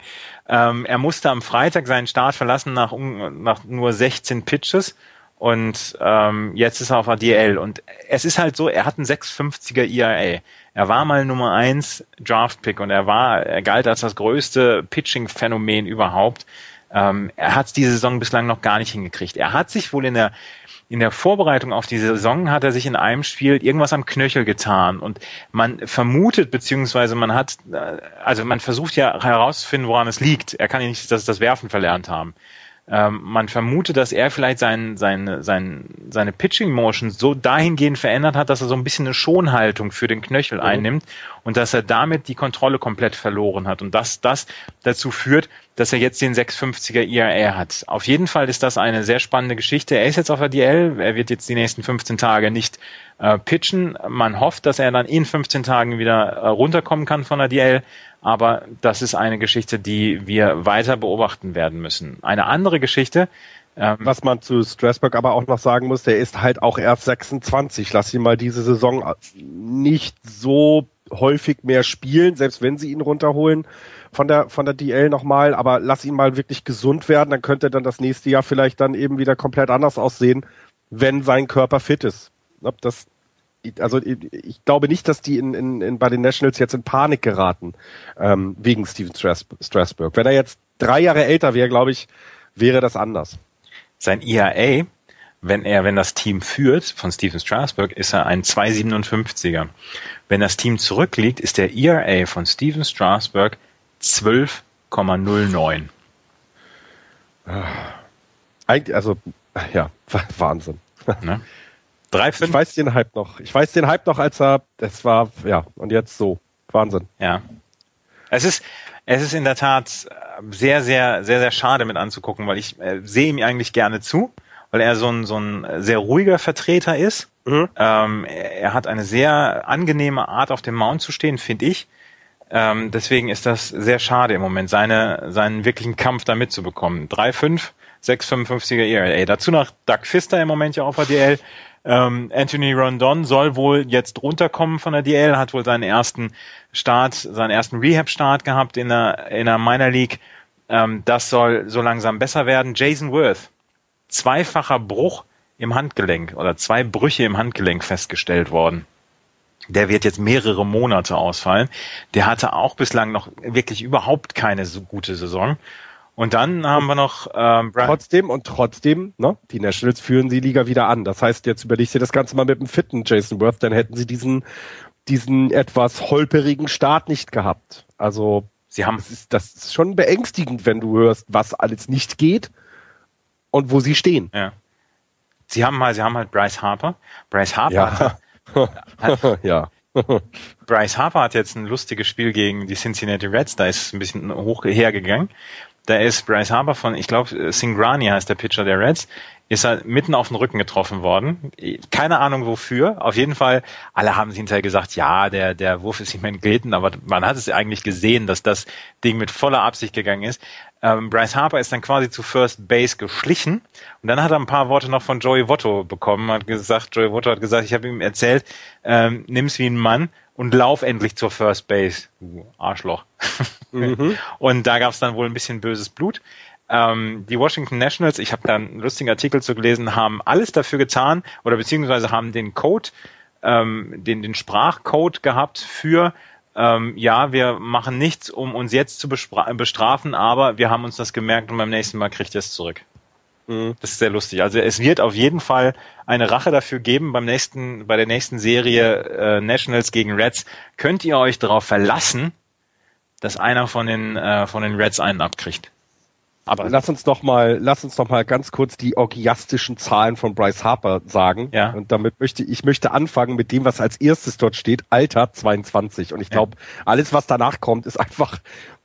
Ähm, er musste am Freitag seinen Start verlassen nach, nach nur 16 Pitches und ähm, jetzt ist er auf ADL und es ist halt so, er hat einen 650er ERA. Er war mal Nummer 1 Draft Pick und er war, er galt als das größte Pitching Phänomen überhaupt. Ähm, er hat diese Saison bislang noch gar nicht hingekriegt. Er hat sich wohl in der in der Vorbereitung auf die Saison hat er sich in einem Spiel irgendwas am Knöchel getan und man vermutet beziehungsweise man hat äh, also man versucht ja herauszufinden, woran es liegt. Er kann ja nicht das, das Werfen verlernt haben. Ähm, man vermutet, dass er vielleicht sein, sein, sein, seine Pitching Motion so dahingehend verändert hat, dass er so ein bisschen eine Schonhaltung für den Knöchel mhm. einnimmt und dass er damit die Kontrolle komplett verloren hat und dass das dazu führt, dass er jetzt den 650er ERA hat. Auf jeden Fall ist das eine sehr spannende Geschichte. Er ist jetzt auf der DL, er wird jetzt die nächsten 15 Tage nicht äh, pitchen. Man hofft, dass er dann in 15 Tagen wieder äh, runterkommen kann von der DL, aber das ist eine Geschichte, die wir weiter beobachten werden müssen. Eine andere Geschichte, ähm, Was man zu Strasburg aber auch noch sagen muss, der ist halt auch erst 26. Lass ihn mal diese Saison nicht so häufig mehr spielen, selbst wenn sie ihn runterholen von der von der DL nochmal, aber lass ihn mal wirklich gesund werden, dann könnte er dann das nächste Jahr vielleicht dann eben wieder komplett anders aussehen, wenn sein Körper fit ist. Das, also ich glaube nicht, dass die in, in, in bei den Nationals jetzt in Panik geraten ähm, wegen Steven Strasburg. Wenn er jetzt drei Jahre älter wäre, glaube ich, wäre das anders. Sein ERA, wenn er, wenn das Team führt von Steven Strasburg, ist er ein 2,57er. Wenn das Team zurückliegt, ist der ERA von Steven Strasburg 12,09. Also, ja, [LAUGHS] Wahnsinn. Ne? 3, ich weiß den Hype noch. Ich weiß den Hype noch, als er, das war, ja, und jetzt so. Wahnsinn. Ja. Es ist, es ist in der Tat sehr, sehr, sehr, sehr schade mit anzugucken, weil ich äh, sehe ihm eigentlich gerne zu, weil er so ein, so ein sehr ruhiger Vertreter ist. Mhm. Ähm, er, hat eine sehr angenehme Art, auf dem Mount zu stehen, finde ich. Ähm, deswegen ist das sehr schade im Moment, seine, seinen wirklichen Kampf da mitzubekommen. 3-5, 6,55er ERA. Dazu noch Doug Pfister im Moment ja auf ADL. Ähm, Anthony Rondon soll wohl jetzt runterkommen von der DL, hat wohl seinen ersten Start, seinen ersten Rehab-Start gehabt in der, in der Minor League. Ähm, das soll so langsam besser werden. Jason Worth, zweifacher Bruch im Handgelenk oder zwei Brüche im Handgelenk festgestellt worden. Der wird jetzt mehrere Monate ausfallen. Der hatte auch bislang noch wirklich überhaupt keine so gute Saison. Und dann haben wir noch ähm, Brian. Trotzdem und trotzdem, ne, die Nationals führen die Liga wieder an. Das heißt, jetzt überlegst du das Ganze mal mit dem fitten Jason Worth, dann hätten sie diesen, diesen etwas holperigen Start nicht gehabt. Also sie haben, das ist, das ist schon beängstigend, wenn du hörst, was alles nicht geht und wo sie stehen. Ja. Sie haben halt, sie haben halt Bryce Harper. Bryce Harper ja. [LAUGHS] hat, ja. Bryce Harper hat jetzt ein lustiges Spiel gegen die Cincinnati Reds, da ist es ein bisschen hoch hergegangen. Da ist Bryce Harper von, ich glaube, Singrani heißt der Pitcher der Reds, ist er mitten auf den Rücken getroffen worden. Keine Ahnung wofür. Auf jeden Fall, alle haben hinterher gesagt, ja, der, der Wurf ist ihm entglitten, aber man hat es eigentlich gesehen, dass das Ding mit voller Absicht gegangen ist. Ähm, Bryce Harper ist dann quasi zu First Base geschlichen und dann hat er ein paar Worte noch von Joey Votto bekommen, hat gesagt, Joey Votto hat gesagt, ich habe ihm erzählt, ähm, nimm's wie ein Mann und lauf endlich zur First Base, du Arschloch. [LAUGHS] Mhm. Und da gab es dann wohl ein bisschen böses Blut. Ähm, die Washington Nationals, ich habe da einen lustigen Artikel zu gelesen, haben alles dafür getan oder beziehungsweise haben den Code, ähm, den, den Sprachcode gehabt für ähm, ja, wir machen nichts, um uns jetzt zu bestrafen, aber wir haben uns das gemerkt und beim nächsten Mal kriegt ihr es zurück. Mhm. Das ist sehr lustig. Also es wird auf jeden Fall eine Rache dafür geben beim nächsten, bei der nächsten Serie äh, Nationals gegen Reds. Könnt ihr euch darauf verlassen, dass einer von den äh, von den Reds einen abkriegt? Aber lass uns doch mal, lass uns doch mal ganz kurz die orgiastischen Zahlen von Bryce Harper sagen. Ja. Und damit möchte ich möchte anfangen mit dem, was als erstes dort steht, Alter 22. Und ich glaube, ja. alles, was danach kommt, ist einfach,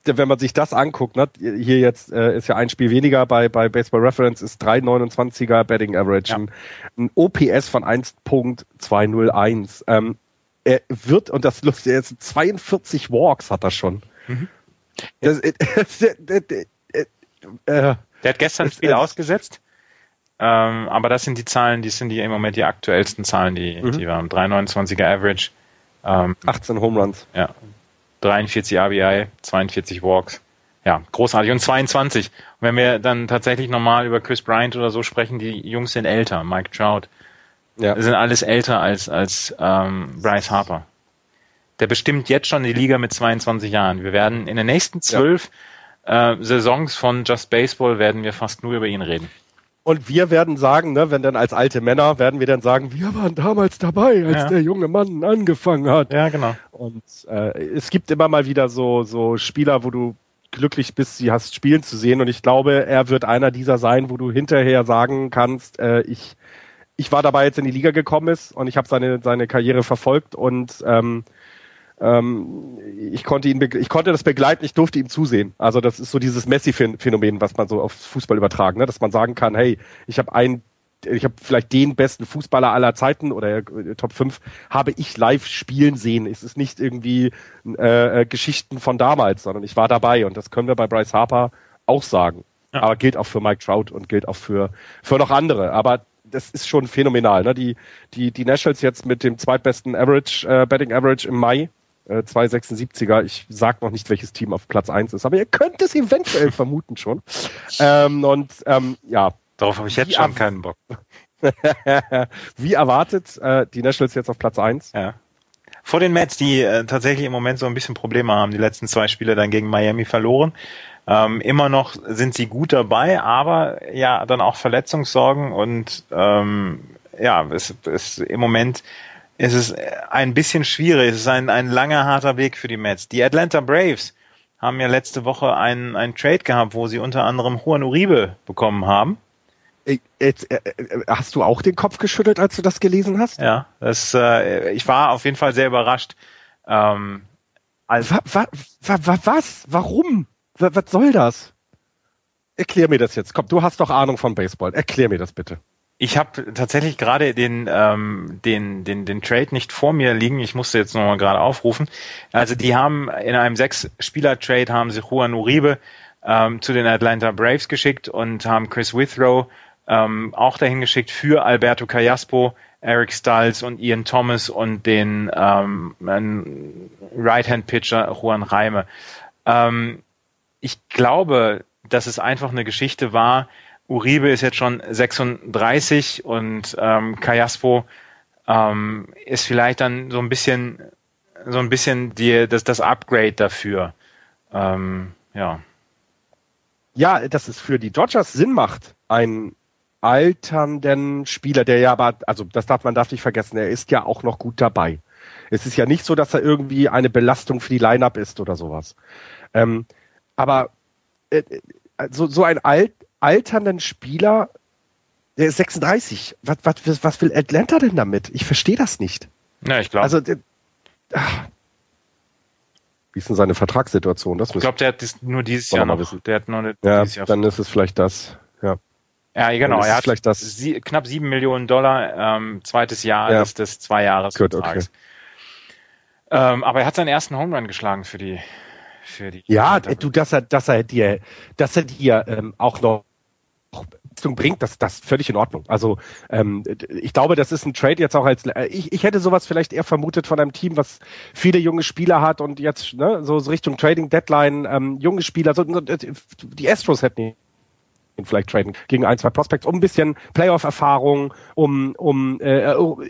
wenn man sich das anguckt, ne, hier jetzt äh, ist ja ein Spiel weniger bei bei Baseball Reference ist 3,29er Betting Average, ja. ein, ein OPS von 1.201. Ähm, er wird und das lustig, jetzt 42 Walks hat er schon. Mhm. Das, [LAUGHS] äh, äh, der hat gestern Spiel ausgesetzt. Ähm, aber das sind die Zahlen, die sind die im Moment die aktuellsten Zahlen, die, mhm. die wir haben. 329er Average. Ähm, 18 Home Runs. Ja. 43 RBI, 42 Walks. Ja, großartig. Und 22. Und wenn wir dann tatsächlich nochmal über Chris Bryant oder so sprechen, die Jungs sind älter. Mike Trout. Ja. Sind alles älter als, als ähm, Bryce Harper. Der bestimmt jetzt schon die Liga mit 22 Jahren. Wir werden in den nächsten zwölf ja äh, Saisons von Just Baseball werden wir fast nur über ihn reden. Und wir werden sagen, ne, wenn dann als alte Männer, werden wir dann sagen, wir waren damals dabei, als ja. der junge Mann angefangen hat. Ja, genau. Und äh, es gibt immer mal wieder so, so Spieler, wo du glücklich bist, sie hast spielen zu sehen. Und ich glaube, er wird einer dieser sein, wo du hinterher sagen kannst, äh, ich, ich war dabei, als er in die Liga gekommen ist und ich habe seine, seine Karriere verfolgt und ähm, ähm, ich konnte ihn, ich konnte das begleiten, ich durfte ihm zusehen. Also das ist so dieses Messi-Phänomen, was man so auf Fußball übertragen, ne? dass man sagen kann, hey, ich habe einen ich habe vielleicht den besten Fußballer aller Zeiten oder äh, Top 5 habe ich live spielen sehen. Es ist nicht irgendwie äh, äh, Geschichten von damals, sondern ich war dabei und das können wir bei Bryce Harper auch sagen. Ja. Aber gilt auch für Mike Trout und gilt auch für, für noch andere. Aber das ist schon phänomenal. Ne? Die, die, die Nationals jetzt mit dem zweitbesten Average, äh, Betting Average im Mai 276er. Äh, ich sag noch nicht, welches Team auf Platz 1 ist, aber ihr könnt es eventuell vermuten schon. [LAUGHS] Ähm, und ähm, ja. Darauf habe ich jetzt schon keinen Bock. [LAUGHS] Wie erwartet, äh, die Nationals jetzt auf Platz 1. Ja. Vor den Mets, die äh, tatsächlich im Moment so ein bisschen Probleme haben, die letzten zwei Spiele dann gegen Miami verloren. Ähm, immer noch sind sie gut dabei, aber ja, dann auch Verletzungssorgen und ähm, ja, es ist im Moment es ist ein bisschen schwierig. Es ist ein, ein langer, harter Weg für die Mets. Die Atlanta Braves haben ja letzte Woche einen, einen Trade gehabt, wo sie unter anderem Juan Uribe bekommen haben. Jetzt, äh, äh, hast du auch den Kopf geschüttelt, als du das gelesen hast? Ja, das, äh, ich war auf jeden Fall sehr überrascht. Ähm, als wa, wa, wa, was? Warum? was soll das? Erklär mir das jetzt. Komm, du hast doch Ahnung von Baseball. Erklär mir das bitte. Ich habe tatsächlich gerade den, ähm, den, den, den Trade nicht vor mir liegen. Ich musste jetzt nochmal gerade aufrufen. Also die haben in einem Sechs-Spieler-Trade haben sie Juan Uribe ähm, zu den Atlanta Braves geschickt und haben Chris Withrow ähm, auch dahin geschickt für Alberto Callaspo Eric Stiles und Ian Thomas und den ähm, Right-Hand-Pitcher Juan Reime. Ähm, ich glaube, dass es einfach eine Geschichte war. Uribe ist jetzt schon 36 und ähm, Kajaspo ähm, ist vielleicht dann so ein bisschen so ein bisschen die, das, das Upgrade dafür. Ähm, ja. Ja, dass es für die Dodgers Sinn macht, einen alternden Spieler, der ja aber, also das darf man darf nicht vergessen, er ist ja auch noch gut dabei. Es ist ja nicht so, dass er irgendwie eine Belastung für die Lineup ist oder sowas. Ähm, aber äh, so, so ein alt, alternden Spieler, der ist 36. Was, was, was will Atlanta denn damit? Ich verstehe das nicht. Ja, ich glaube. Also, ach, wie ist denn seine Vertragssituation? Das ich glaube, der hat nur dieses Jahr noch. Wissen. Der hat nur ja, dieses Jahr dann ist es vielleicht das. Ja. Ja, genau. Er hat vielleicht das sie, knapp sieben Millionen Dollar, ähm, zweites Jahr ja. des, des zwei Jahres Gut, okay. ähm, aber er hat seinen ersten Home Run geschlagen für die, für die. Ja, du, dass er, dass er dir, dass er dir ähm, auch noch bringt, das, das völlig in Ordnung. Also ähm, ich glaube, das ist ein Trade jetzt auch als äh, ich, ich hätte sowas vielleicht eher vermutet von einem Team, was viele junge Spieler hat und jetzt ne, so Richtung Trading Deadline ähm, junge Spieler. So, die Astros hätten ihn vielleicht traden gegen ein, zwei Prospects, um ein bisschen Playoff-Erfahrung, um, um äh, oh,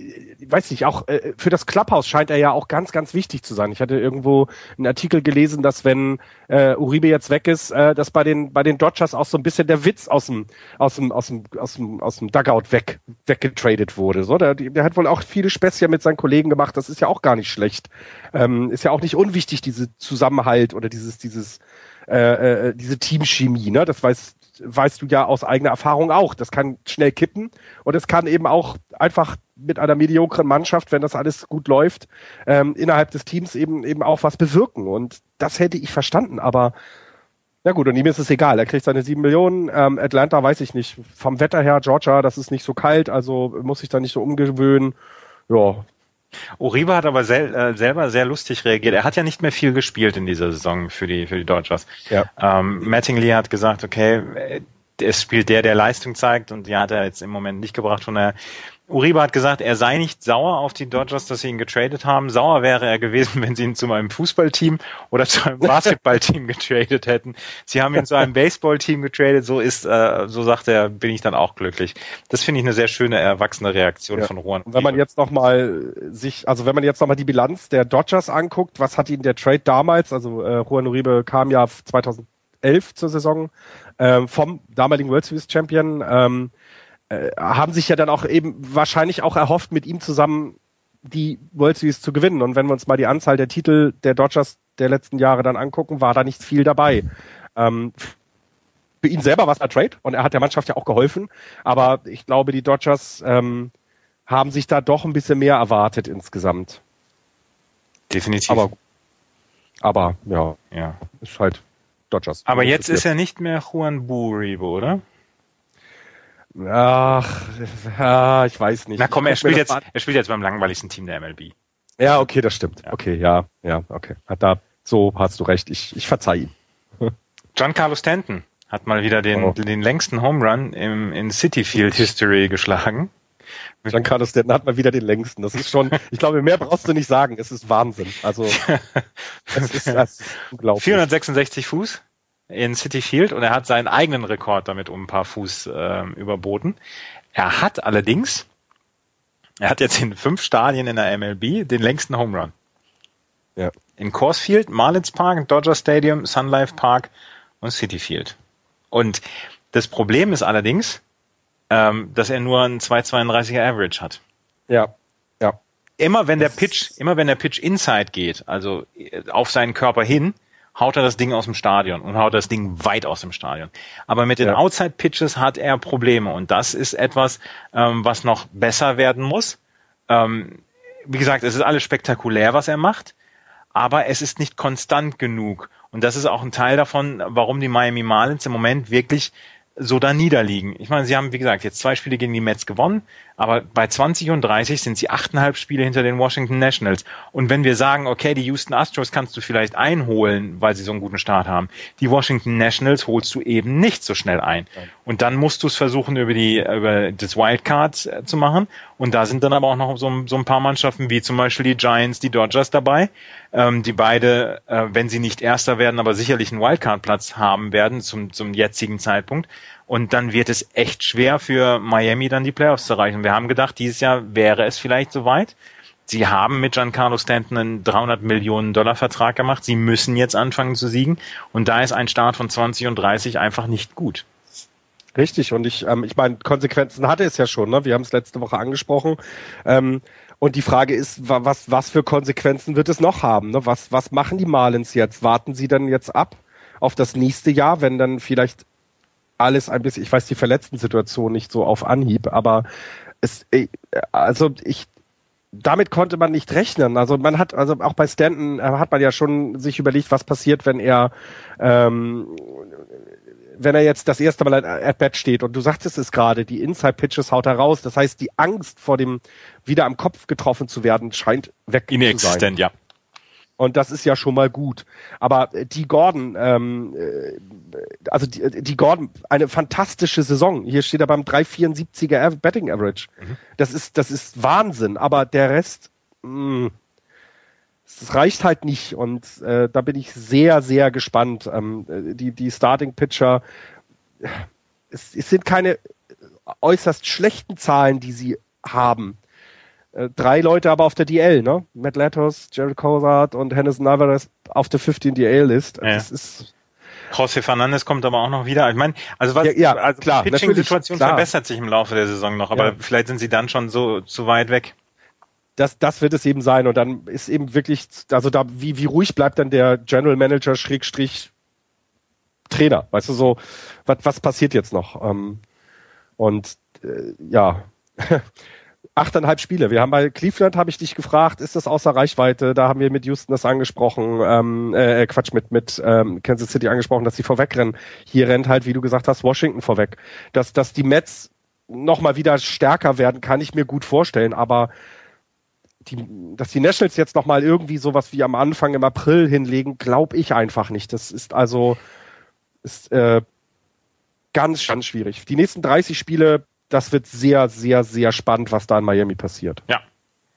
weiß nicht, auch äh, für das Clubhouse scheint er ja auch ganz, ganz wichtig zu sein. Ich hatte irgendwo einen Artikel gelesen, dass wenn äh, Uribe jetzt weg ist, äh, dass bei den bei den Dodgers auch so ein bisschen der Witz aus dem aus dem aus dem aus dem aus dem Dugout weg weggetradet wurde. So, der, der hat wohl auch viele Späßchen mit seinen Kollegen gemacht. Das ist ja auch gar nicht schlecht. Ähm, ist ja auch nicht unwichtig diese Zusammenhalt oder dieses dieses äh, äh, diese Teamchemie, ne? Das weiß weißt du ja aus eigener Erfahrung auch. Das kann schnell kippen und es kann eben auch einfach mit einer mediokren Mannschaft, wenn das alles gut läuft, ähm, innerhalb des Teams eben eben auch was bewirken. Und das hätte ich verstanden, aber na gut, und ihm ist es egal. Er kriegt seine sieben Millionen. Ähm, Atlanta weiß ich nicht. Vom Wetter her, Georgia, das ist nicht so kalt, also muss sich da nicht so umgewöhnen. Ja, Uribe hat aber sel äh, selber sehr lustig reagiert. Er hat ja nicht mehr viel gespielt in dieser Saison für die, für die Dodgers. Ja. Ähm, Mattingly hat gesagt, okay, es spielt der, der Leistung zeigt und die hat er jetzt im Moment nicht gebracht. Von daher Uribe hat gesagt, er sei nicht sauer auf die Dodgers, dass sie ihn getradet haben. Sauer wäre er gewesen, [LAUGHS] wenn sie ihn zu einem Fußballteam oder zu einem [LAUGHS] Basketballteam getradet hätten. Sie haben ihn zu einem Baseballteam getradet, so ist, äh, so sagt er, bin ich dann auch glücklich. Das finde ich eine sehr schöne, erwachsene Reaktion ja. von Juan. Und wenn man jetzt nochmal sich, also wenn man jetzt nochmal die Bilanz der Dodgers anguckt, was hat ihn der Trade damals, also äh, Juan Uribe kam ja 2011 zur Saison äh, vom damaligen World Series Champion, ähm, äh, haben sich ja dann auch eben wahrscheinlich auch erhofft, mit ihm zusammen die World Series zu gewinnen. Und wenn wir uns mal die Anzahl der Titel der Dodgers der letzten Jahre dann angucken, war da nicht viel dabei. Ähm, für ihn selber war es ein Trade und er hat der Mannschaft ja auch geholfen. Aber ich glaube, die Dodgers ähm, haben sich da doch ein bisschen mehr erwartet insgesamt. Definitiv. Aber, aber ja, ja, ist halt Dodgers. Aber jetzt ist er nicht mehr Juan Buribo, oder? Ach, ja, [LAUGHS] ich weiß nicht. Na komm, er spielt jetzt, er spielt jetzt beim langweiligsten Team der MLB. Ja, okay, das stimmt. Ja. Okay, ja, ja, okay. Hat da, so hast du recht. Ich, ich verzeih ihm. [LAUGHS] Giancarlo Stanton hat mal wieder den, oh. den längsten Home Run im, in City Field History geschlagen. Giancarlo Stanton hat mal wieder den längsten. Das ist schon, [LAUGHS] ich glaube, mehr brauchst du nicht sagen. Es ist Wahnsinn. Also, es ist, das ist unglaublich. 466 Fuß in City Field und er hat seinen eigenen Rekord damit um ein paar Fuß äh, überboten. Er hat allerdings, er hat jetzt in fünf Stadien in der MLB den längsten Home Run. Ja. In Coors Field, Marlins Park, Dodger Stadium, Sun Life Park und City Field. Und das Problem ist allerdings, ähm, dass er nur einen 2,32er Average hat. Ja. Ja. Immer wenn das der Pitch, immer wenn der Pitch inside geht, also auf seinen Körper hin, haut er das Ding aus dem Stadion und haut das Ding weit aus dem Stadion. Aber mit den ja. Outside Pitches hat er Probleme und das ist etwas, ähm, was noch besser werden muss. Ähm, wie gesagt, es ist alles spektakulär, was er macht, aber es ist nicht konstant genug. Und das ist auch ein Teil davon, warum die Miami Marlins im Moment wirklich so da niederliegen. Ich meine, sie haben, wie gesagt, jetzt zwei Spiele gegen die Mets gewonnen, aber bei 20 und 30 sind sie achteinhalb Spiele hinter den Washington Nationals. Und wenn wir sagen, okay, die Houston Astros kannst du vielleicht einholen, weil sie so einen guten Start haben, die Washington Nationals holst du eben nicht so schnell ein. Und dann musst du es versuchen, über die, über das Wildcard äh, zu machen. Und da sind dann aber auch noch so, so ein paar Mannschaften wie zum Beispiel die Giants, die Dodgers dabei, ähm, die beide, äh, wenn sie nicht Erster werden, aber sicherlich einen Wildcard-Platz haben werden zum, zum jetzigen Zeitpunkt. Und dann wird es echt schwer für Miami dann die Playoffs zu erreichen. Wir haben gedacht, dieses Jahr wäre es vielleicht soweit. Sie haben mit Giancarlo Stanton einen 300 Millionen Dollar Vertrag gemacht. Sie müssen jetzt anfangen zu siegen. Und da ist ein Start von 20 und 30 einfach nicht gut. Richtig. Und ich, ähm, ich meine, Konsequenzen hatte es ja schon. Ne? Wir haben es letzte Woche angesprochen. Ähm, und die Frage ist, was, was für Konsequenzen wird es noch haben? Ne? Was, was machen die Marlins jetzt? Warten sie dann jetzt ab auf das nächste Jahr, wenn dann vielleicht alles ein bisschen, ich weiß die verletzten Situation nicht so auf Anhieb, aber es, äh, also ich, damit konnte man nicht rechnen. Also man hat, also auch bei Stanton äh, hat man ja schon sich überlegt, was passiert, wenn er, ähm, wenn er jetzt das erste Mal at Bat steht und du sagtest es gerade, die Inside Pitches haut er raus. Das heißt, die Angst vor dem wieder am Kopf getroffen zu werden scheint weg Inexistent, zu sein. ja. Und das ist ja schon mal gut. Aber äh, die Gordon, ähm, äh, also die, die Gordon, eine fantastische Saison. Hier steht er beim 374er Betting Average. Mhm. Das ist, das ist Wahnsinn. Aber der Rest, mh, mm, es reicht halt nicht. Und äh, da bin ich sehr, sehr gespannt. Ähm, die, die Starting Pitcher, es, es sind keine äußerst schlechten Zahlen, die sie haben. Äh, drei Leute aber auf der DL, ne? Matt Latos, Jared Cozart und Henderson Alvarez auf der 15 DL-List. Ja. Das ist José Fernandez kommt aber auch noch wieder. Ich meine, also was, ja, ja also klar, die Pitching-Situation verbessert sich im Laufe der Saison noch, aber ja. vielleicht sind sie dann schon so zu weit weg. Das, das wird es eben sein und dann ist eben wirklich, also da, wie, wie ruhig bleibt dann der General Manager Schrägstrich Trainer? Weißt du so, was, was passiert jetzt noch? Ähm, und äh, ja, [LAUGHS] achteinhalb Spiele. Wir haben bei Cleveland, habe ich dich gefragt, ist das außer Reichweite? Da haben wir mit Houston das angesprochen, ähm, äh, Quatsch, mit, mit ähm, Kansas City angesprochen, dass sie vorwegrennen. Hier rennt halt, wie du gesagt hast, Washington vorweg. Dass, dass die Mets nochmal wieder stärker werden, kann ich mir gut vorstellen, aber die, dass die Nationals jetzt nochmal irgendwie sowas wie am Anfang im April hinlegen, glaube ich einfach nicht. Das ist also ist, äh, ganz, ganz schwierig. Die nächsten 30 Spiele das wird sehr, sehr, sehr spannend, was da in Miami passiert. Ja.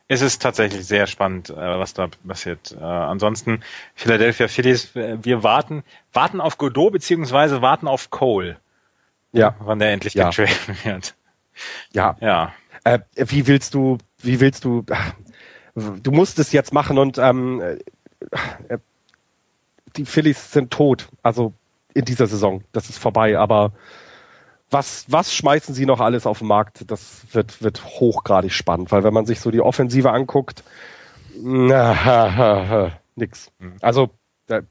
Es ist tatsächlich sehr spannend, äh, was da passiert. Äh, ansonsten Philadelphia Phillies, wir warten, warten auf Godot beziehungsweise warten auf Cole. Ja. Wann der endlich ja. getradet wird. Ja. Ja. Äh, wie willst du, wie willst du, du musst es jetzt machen und ähm, äh, die Phillies sind tot. Also in dieser Saison. Das ist vorbei, aber was, was schmeißen sie noch alles auf den Markt? Das wird, wird hochgradig spannend, weil wenn man sich so die Offensive anguckt, na, [LAUGHS] nix. Mhm. Also, der,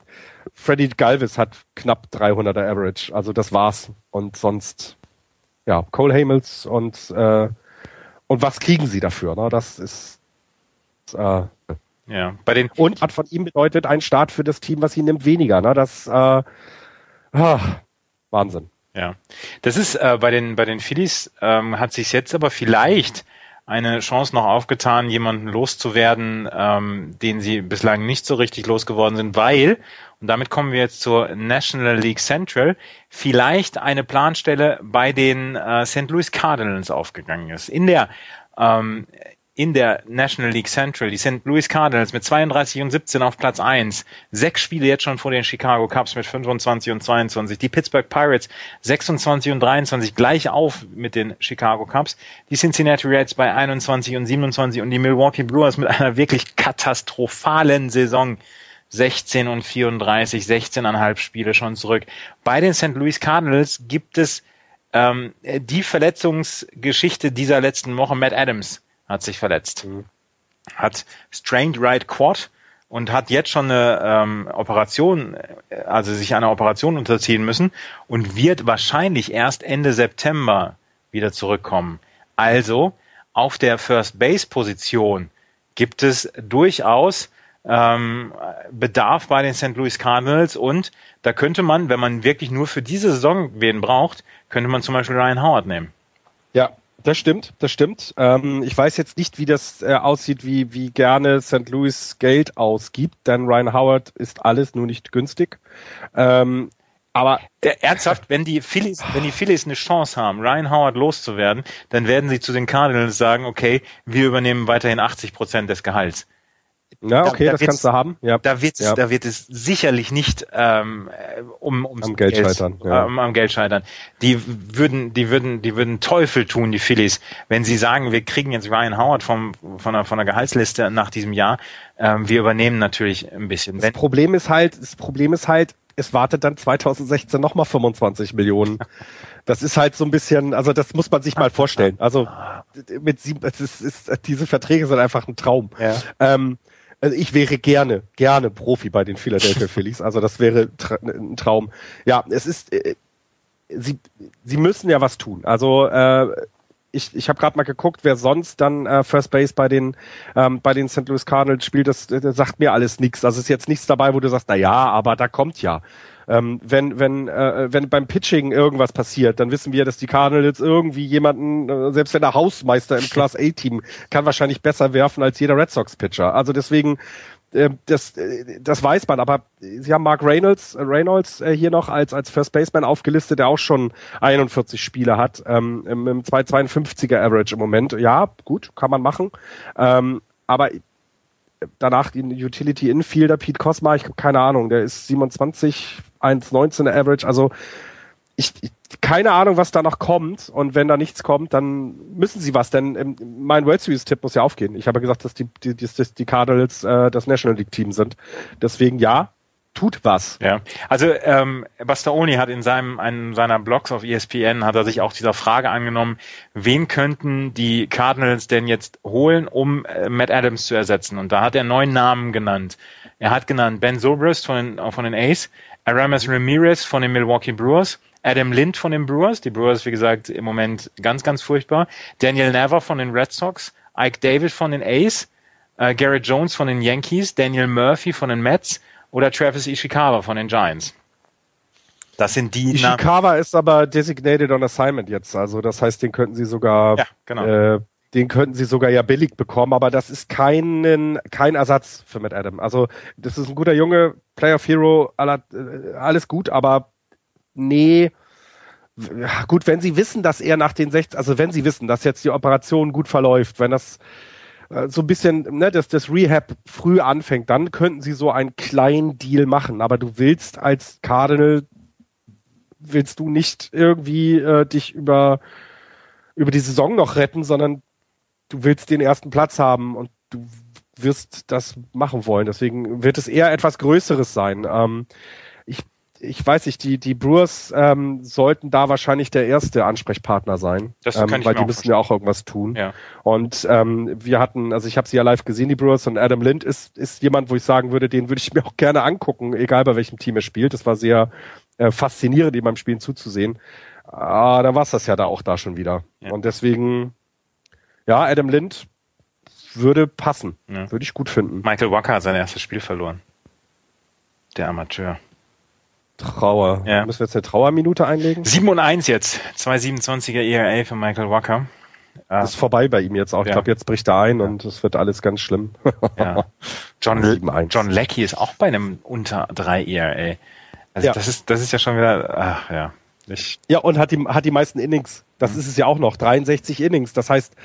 Freddy Galvis hat knapp 300er Average, also das war's. Und sonst, ja, Cole Hamels und, äh, und was kriegen sie dafür? Ne? Das ist, äh, ja, bei den und hat von ihm bedeutet ein Start für das Team, was ihn nimmt, weniger. Ne? Das äh, ah, Wahnsinn. Ja, das ist äh, bei den bei den Phillies ähm, hat sich jetzt aber vielleicht eine Chance noch aufgetan, jemanden loszuwerden, ähm, den sie bislang nicht so richtig losgeworden sind, weil und damit kommen wir jetzt zur National League Central vielleicht eine Planstelle bei den äh, St. Louis Cardinals aufgegangen ist. In der ähm, in der National League Central. Die St. Louis Cardinals mit 32 und 17 auf Platz 1. Sechs Spiele jetzt schon vor den Chicago Cubs mit 25 und 22. Die Pittsburgh Pirates 26 und 23 gleich auf mit den Chicago Cubs. Die Cincinnati Reds bei 21 und 27 und die Milwaukee Brewers mit einer wirklich katastrophalen Saison 16 und 34, 16,5 Spiele schon zurück. Bei den St. Louis Cardinals gibt es ähm, die Verletzungsgeschichte dieser letzten Woche. Matt Adams hat sich verletzt. Mhm. Hat strained right quad und hat jetzt schon eine ähm, Operation, also sich einer Operation unterziehen müssen und wird wahrscheinlich erst Ende September wieder zurückkommen. Also auf der First Base Position gibt es durchaus ähm, Bedarf bei den St. Louis Cardinals und da könnte man, wenn man wirklich nur für diese Saison wen braucht, könnte man zum Beispiel Ryan Howard nehmen. Ja, das stimmt, das stimmt. Ähm, ich weiß jetzt nicht, wie das äh, aussieht, wie, wie gerne St. Louis Geld ausgibt, denn Ryan Howard ist alles nur nicht günstig. Ähm, aber der, ernsthaft, wenn die Phillies, wenn die Phillies eine Chance haben, Ryan Howard loszuwerden, dann werden sie zu den Cardinals sagen, okay, wir übernehmen weiterhin 80 Prozent des Gehalts. Ja, okay, da, da das kannst du haben. Ja. Da wird es, ja. da wird es sicherlich nicht ähm, um ums am Geld, Geld scheitern. Ja. Ähm, am Geld scheitern. Die würden, die würden, die würden Teufel tun, die Phillies, wenn sie sagen, wir kriegen jetzt Ryan Howard vom von der von der Gehaltsliste nach diesem Jahr. Ähm, wir übernehmen natürlich ein bisschen. Das Problem ist halt, das Problem ist halt, es wartet dann 2016 nochmal 25 Millionen. Das ist halt so ein bisschen, also das muss man sich mal vorstellen. Also mit sieben, es ist, ist, diese Verträge sind einfach ein Traum. Ja. Ähm, also ich wäre gerne, gerne Profi bei den Philadelphia [LAUGHS] Phillies. Also das wäre ein Traum. Ja, es ist, äh, sie, sie müssen ja was tun. Also äh, ich, ich habe gerade mal geguckt, wer sonst dann äh, First Base bei den ähm, bei den St. Louis Cardinals spielt, das, das sagt mir alles nichts. Also ist jetzt nichts dabei, wo du sagst, na ja, aber da kommt ja. Ähm, wenn wenn äh, wenn beim Pitching irgendwas passiert, dann wissen wir, dass die Cardinals irgendwie jemanden, äh, selbst wenn der Hausmeister im Class A Team, kann wahrscheinlich besser werfen als jeder Red Sox Pitcher. Also deswegen ähm, das, äh, das weiß man, aber sie haben Mark Reynolds, äh, Reynolds äh, hier noch als, als First Baseman aufgelistet, der auch schon 41 Spiele hat, ähm, im 252er Average im Moment. Ja, gut, kann man machen. Ähm, aber danach den Utility Infielder Pete Cosma, ich habe keine Ahnung, der ist 27, 1,19er Average, also ich, ich, keine Ahnung, was da noch kommt. Und wenn da nichts kommt, dann müssen sie was, denn mein World Series Tipp muss ja aufgehen. Ich habe gesagt, dass die, die, die, die Cardinals äh, das National League Team sind. Deswegen ja, tut was. Ja, also ähm, Bastaoni hat in seinem einem seiner Blogs auf ESPN hat er sich auch dieser Frage angenommen, wen könnten die Cardinals denn jetzt holen, um äh, Matt Adams zu ersetzen? Und da hat er neun Namen genannt. Er hat genannt Ben Zobrist von den, von den Ace, Aramis Ramirez von den Milwaukee Brewers, Adam Lind von den Brewers. Die Brewers, wie gesagt, im Moment ganz, ganz furchtbar. Daniel Never von den Red Sox. Ike David von den A's. Äh, Garrett Jones von den Yankees. Daniel Murphy von den Mets. Oder Travis Ishikawa von den Giants. Das sind die. Ishikawa ist aber designated on assignment jetzt. Also das heißt, den könnten sie sogar, ja, genau. äh, den könnten sie sogar ja billig bekommen, aber das ist keinen, kein Ersatz für Matt Adam. Also das ist ein guter Junge, Player of Hero, äh, alles gut, aber nee, gut, wenn sie wissen, dass er nach den 60, also wenn sie wissen, dass jetzt die Operation gut verläuft, wenn das äh, so ein bisschen, ne, dass das Rehab früh anfängt, dann könnten sie so einen kleinen Deal machen. Aber du willst als Cardinal, willst du nicht irgendwie äh, dich über, über die Saison noch retten, sondern du willst den ersten Platz haben und du wirst das machen wollen. Deswegen wird es eher etwas Größeres sein. Ähm, ich weiß nicht, die, die Brewers ähm, sollten da wahrscheinlich der erste Ansprechpartner sein. Das kann ähm, ich weil die müssen ja auch irgendwas tun. Ja. Und ähm, wir hatten, also ich habe sie ja live gesehen, die Brewers, und Adam Lind ist, ist jemand, wo ich sagen würde, den würde ich mir auch gerne angucken, egal bei welchem Team er spielt. Das war sehr äh, faszinierend, ihm beim Spielen zuzusehen. Ah, dann war es das ja da auch da schon wieder. Ja. Und deswegen, ja, Adam Lind würde passen. Ja. Würde ich gut finden. Michael Walker hat sein erstes Spiel verloren. Der Amateur. Trauer. Ja. Müssen wir jetzt eine Trauerminute einlegen? 7 und 1 jetzt. 2,27er ERA für Michael Walker. Das ist vorbei bei ihm jetzt auch. Ich ja. glaube, jetzt bricht er ein ja. und es wird alles ganz schlimm. ja. [LAUGHS] John, John Leckie ist auch bei einem unter 3 ERA. Also ja. das ist, das ist ja schon wieder, ach ja. Ich ja, und hat die, hat die meisten Innings. Das mhm. ist es ja auch noch. 63 Innings. Das heißt,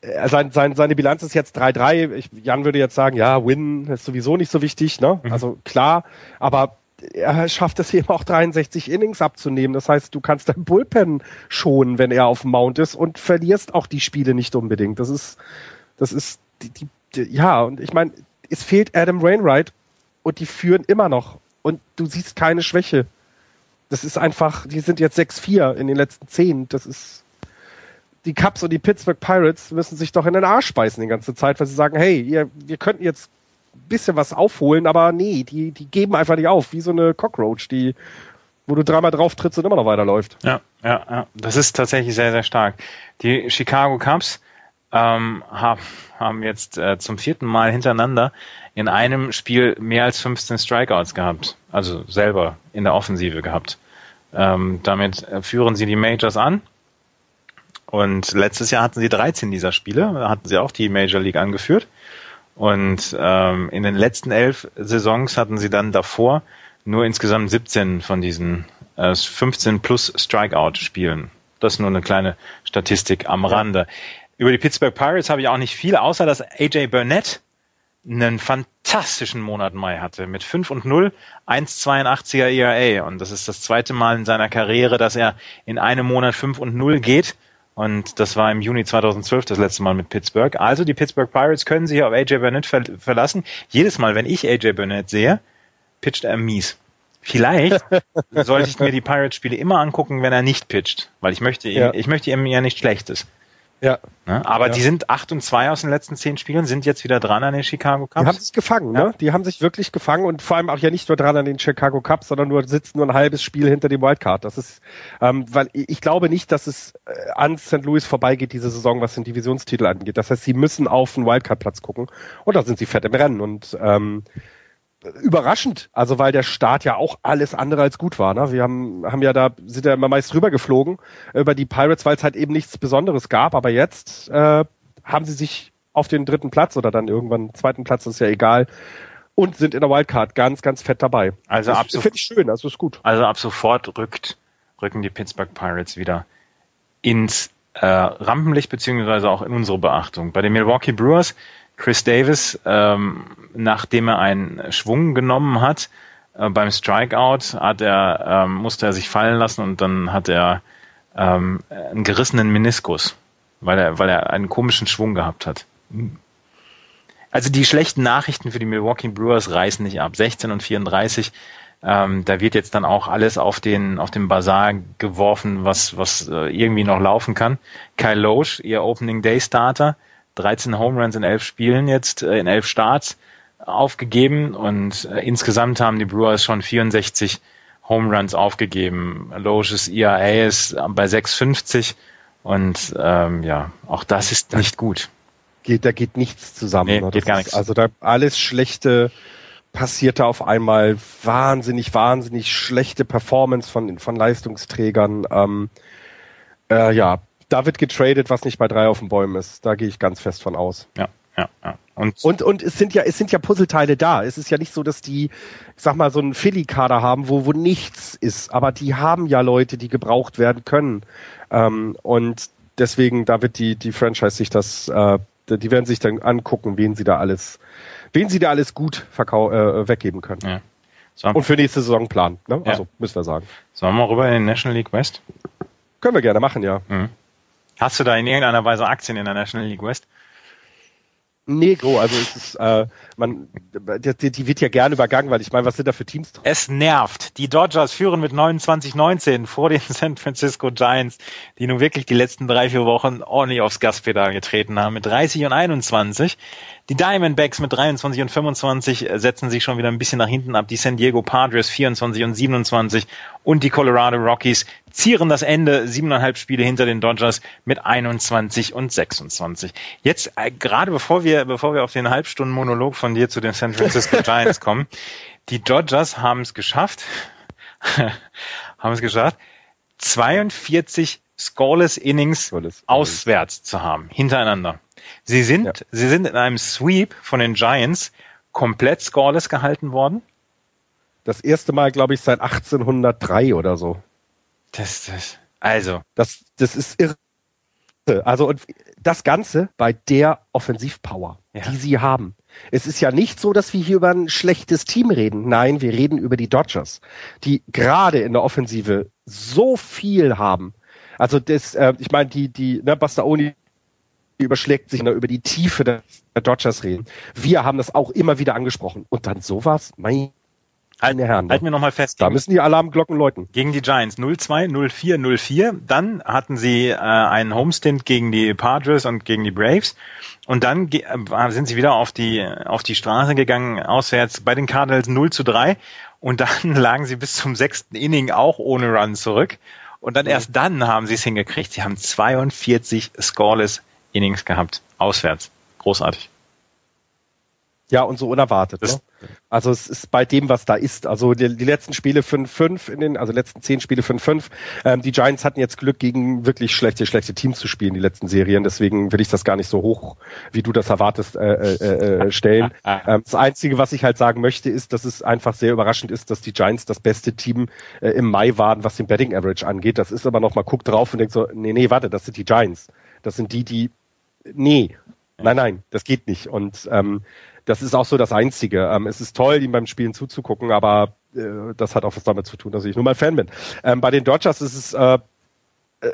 äh, sein, sein, seine Bilanz ist jetzt 3-3. Jan würde jetzt sagen, ja, Win ist sowieso nicht so wichtig, ne? Mhm. Also klar, aber er schafft es eben auch 63 Innings abzunehmen. Das heißt, du kannst dein Bullpen schonen, wenn er auf dem Mount ist und verlierst auch die Spiele nicht unbedingt. Das ist, das ist, die, die, die ja, und ich meine, es fehlt Adam Wainwright und die führen immer noch und du siehst keine Schwäche. Das ist einfach, die sind jetzt 6-4 in den letzten 10. Das ist, die Cubs und die Pittsburgh Pirates müssen sich doch in den Arsch beißen die ganze Zeit, weil sie sagen, hey, ihr, wir könnten jetzt bisschen was aufholen, aber nee, die, die geben einfach nicht auf, wie so eine Cockroach, die, wo du dreimal drauf trittst und immer noch weiterläuft. Ja, ja, ja. Das ist tatsächlich sehr, sehr stark. Die Chicago Cubs ähm, haben, haben jetzt äh, zum vierten Mal hintereinander in einem Spiel mehr als 15 Strikeouts gehabt. Also selber in der Offensive gehabt. Ähm, damit äh, führen sie die Majors an. Und letztes Jahr hatten sie 13 dieser Spiele, hatten sie auch die Major League angeführt. Und ähm, in den letzten elf Saisons hatten sie dann davor nur insgesamt 17 von diesen äh, 15 plus Strikeout-Spielen. Das ist nur eine kleine Statistik am Rande. Über die Pittsburgh Pirates habe ich auch nicht viel, außer dass AJ Burnett einen fantastischen Monat Mai hatte mit 5 und 0, 1,82er ERA. Und das ist das zweite Mal in seiner Karriere, dass er in einem Monat 5 und 0 geht. Und das war im Juni 2012 das letzte Mal mit Pittsburgh. Also die Pittsburgh Pirates können sich auf AJ Burnett ver verlassen. Jedes Mal, wenn ich AJ Burnett sehe, pitcht er mies. Vielleicht [LAUGHS] sollte ich mir die Pirates-Spiele immer angucken, wenn er nicht pitcht, weil ich möchte ihm, ja. ich möchte ihm ja nicht Schlechtes. Ja. Ne? Aber ja. die sind 8 und 2 aus den letzten 10 Spielen, sind jetzt wieder dran an den Chicago Cubs. Die haben sich gefangen, Ja. ne? Die haben sich wirklich gefangen und vor allem auch ja nicht nur dran an den Chicago Cubs, sondern nur sitzen nur ein halbes Spiel hinter dem Wildcard. Das ist, ähm, weil ich ich glaube nicht, dass es äh, an St. Louis vorbeigeht diese Saison, was den Divisionstitel angeht. Das heißt, sie müssen auf den Wildcard-Platz gucken und da sind sie fett im Rennen und ähm, überraschend, also weil der Start ja auch alles andere als gut war. Ne? Wir haben, haben ja da, sind ja immer meist rübergeflogen über die Pirates, weil es halt eben nichts Besonderes gab, aber jetzt äh, haben sie sich auf den dritten Platz oder dann irgendwann zweiten Platz, ist ja egal, und sind in der Wildcard ganz, ganz fett dabei. Also ab das so- finde ich schön, also ist gut. Also ab sofort rückt, rücken die Pittsburgh Pirates wieder ins äh, Rampenlicht beziehungsweise auch in unsere Beachtung. Bei den Milwaukee Brewers, Chris Davis, ähm, nachdem er einen Schwung genommen hat, äh, beim Strikeout hat er, ähm, musste er sich fallen lassen und dann hat er ähm, einen gerissenen Meniskus, weil er, weil er einen komischen Schwung gehabt hat. Also die schlechten Nachrichten für die Milwaukee Brewers reißen nicht ab. 16 und 34. Ähm, da wird jetzt dann auch alles auf den auf den Bazar geworfen, was was äh, irgendwie noch laufen kann. Kyle Loesch, ihr Opening Day Starter, 13 Home Runs in 11 Spielen jetzt äh, in 11 Starts aufgegeben und äh, insgesamt haben die Brewers schon 64 Home Runs aufgegeben. Loesch's ERA ist bei 6,50 und ähm, ja, auch das ist nicht gut. Geht, da geht nichts zusammen. Nee, ne? geht Das gar nichts. Also da alles Schlechte passiert da auf einmal. Wahnsinnig, wahnsinnig schlechte Performance von, von Leistungsträgern. Ähm, äh, ja, da wird getradet, was nicht bei drei auf den Bäumen ist. Da gehe ich ganz fest von aus. Ja, ja, ja. Und, Und, und es sind ja, es sind ja Puzzleteile da. Es ist ja nicht so, dass die, ich sag mal, so einen Philly-Kader haben, wo, wo nichts ist. Aber die haben ja Leute, die gebraucht werden können. Ähm, und deswegen, da wird die, die Franchise sich das, äh, die werden sich dann angucken, wen sie da alles, wen sie da alles gut verkau äh, weggeben können. ja. So, Und für nächste Saison planen. Ne? Ja. Also, müssen wir sagen. sollen wir mal rüber in den National League West? Können wir gerne machen, ja. Hast du da in irgendeiner Weise Aktien in der National League West? Nee, so, also es ist, äh, man, die, die wird ja gerne übergangen, weil ich meine, was sind da für Teams drin? Es nervt. Die Dodgers führen mit 29-19 vor den [LAUGHS] San Francisco Giants, die nun wirklich die letzten drei, vier Wochen ordentlich aufs Gaspedal getreten haben, mit 30 und 21. Die Diamondbacks mit 23 und 25 setzen sich schon wieder ein bisschen nach hinten ab. Die San Diego Padres 24 und 27 und die Colorado Rockies zieren das Ende siebeneinhalb Spiele hinter den Dodgers mit 21 und 26. Jetzt äh, gerade bevor wir bevor wir auf den Halbstunden Monolog von dir zu den San Francisco [LAUGHS] Giants kommen, die Dodgers haben es geschafft, [LAUGHS] haben es geschafft, 42 scoreless Innings Scoreless. auswärts zu haben, hintereinander. Sie sind, Ja. sie sind in einem Sweep von den Giants komplett scoreless gehalten worden. Das erste Mal, glaube ich, seit 1803 oder so. Das, das, also, Das, das ist irre. Also und das Ganze bei der Offensivpower, Ja. die sie haben. Es ist ja nicht so, dass wir hier über ein schlechtes Team reden. Nein, wir reden über die Dodgers, die gerade in der Offensive so viel haben. Also das, äh, ich meine, die, die, ne, Bastaoni überschlägt sich ne, über die Tiefe der der Dodgers reden. Wir haben das auch immer wieder angesprochen. Und dann sowas, meine Herren. halt mir nochmal fest. da müssen die Alarmglocken läuten. gegen die Giants 0-2, 0-4, 0-4. Dann hatten sie äh, einen Homestint gegen die Padres und gegen die Braves. Und dann äh, sind sie wieder auf die, auf die Straße gegangen, auswärts bei den Cardinals 0 zu 3. Und dann [LAUGHS] lagen sie bis zum sechsten Inning auch ohne Run zurück. Und dann erst dann haben sie es hingekriegt. Sie haben 42 scoreless Innings gehabt. Auswärts. Großartig. Ja, und so unerwartet. Das- ne? Also es ist bei dem, was da ist. Also die, die letzten Spiele 5-5 in den, also letzten zehn Spiele 5-5. Ähm, die Giants hatten jetzt Glück, gegen wirklich schlechte, schlechte Teams zu spielen, die letzten Serien. Deswegen will ich das gar nicht so hoch, wie du das erwartest, äh, äh, äh, stellen. [LAUGHS] ähm, das Einzige, was ich halt sagen möchte, ist, dass es einfach sehr überraschend ist, dass die Giants das beste Team äh, im Mai waren, was den Betting Average angeht. Das ist aber noch mal, guckt drauf und denkt so, nee, nee, warte, das sind die Giants. Das sind die, die, nee, nein, nein, das geht nicht. Und ähm, das ist auch so das Einzige. Ähm, es ist toll, ihm beim Spielen zuzugucken, aber äh, das hat auch was damit zu tun, dass ich nur mal Fan bin. Ähm, bei den Dodgers ist es, äh, äh,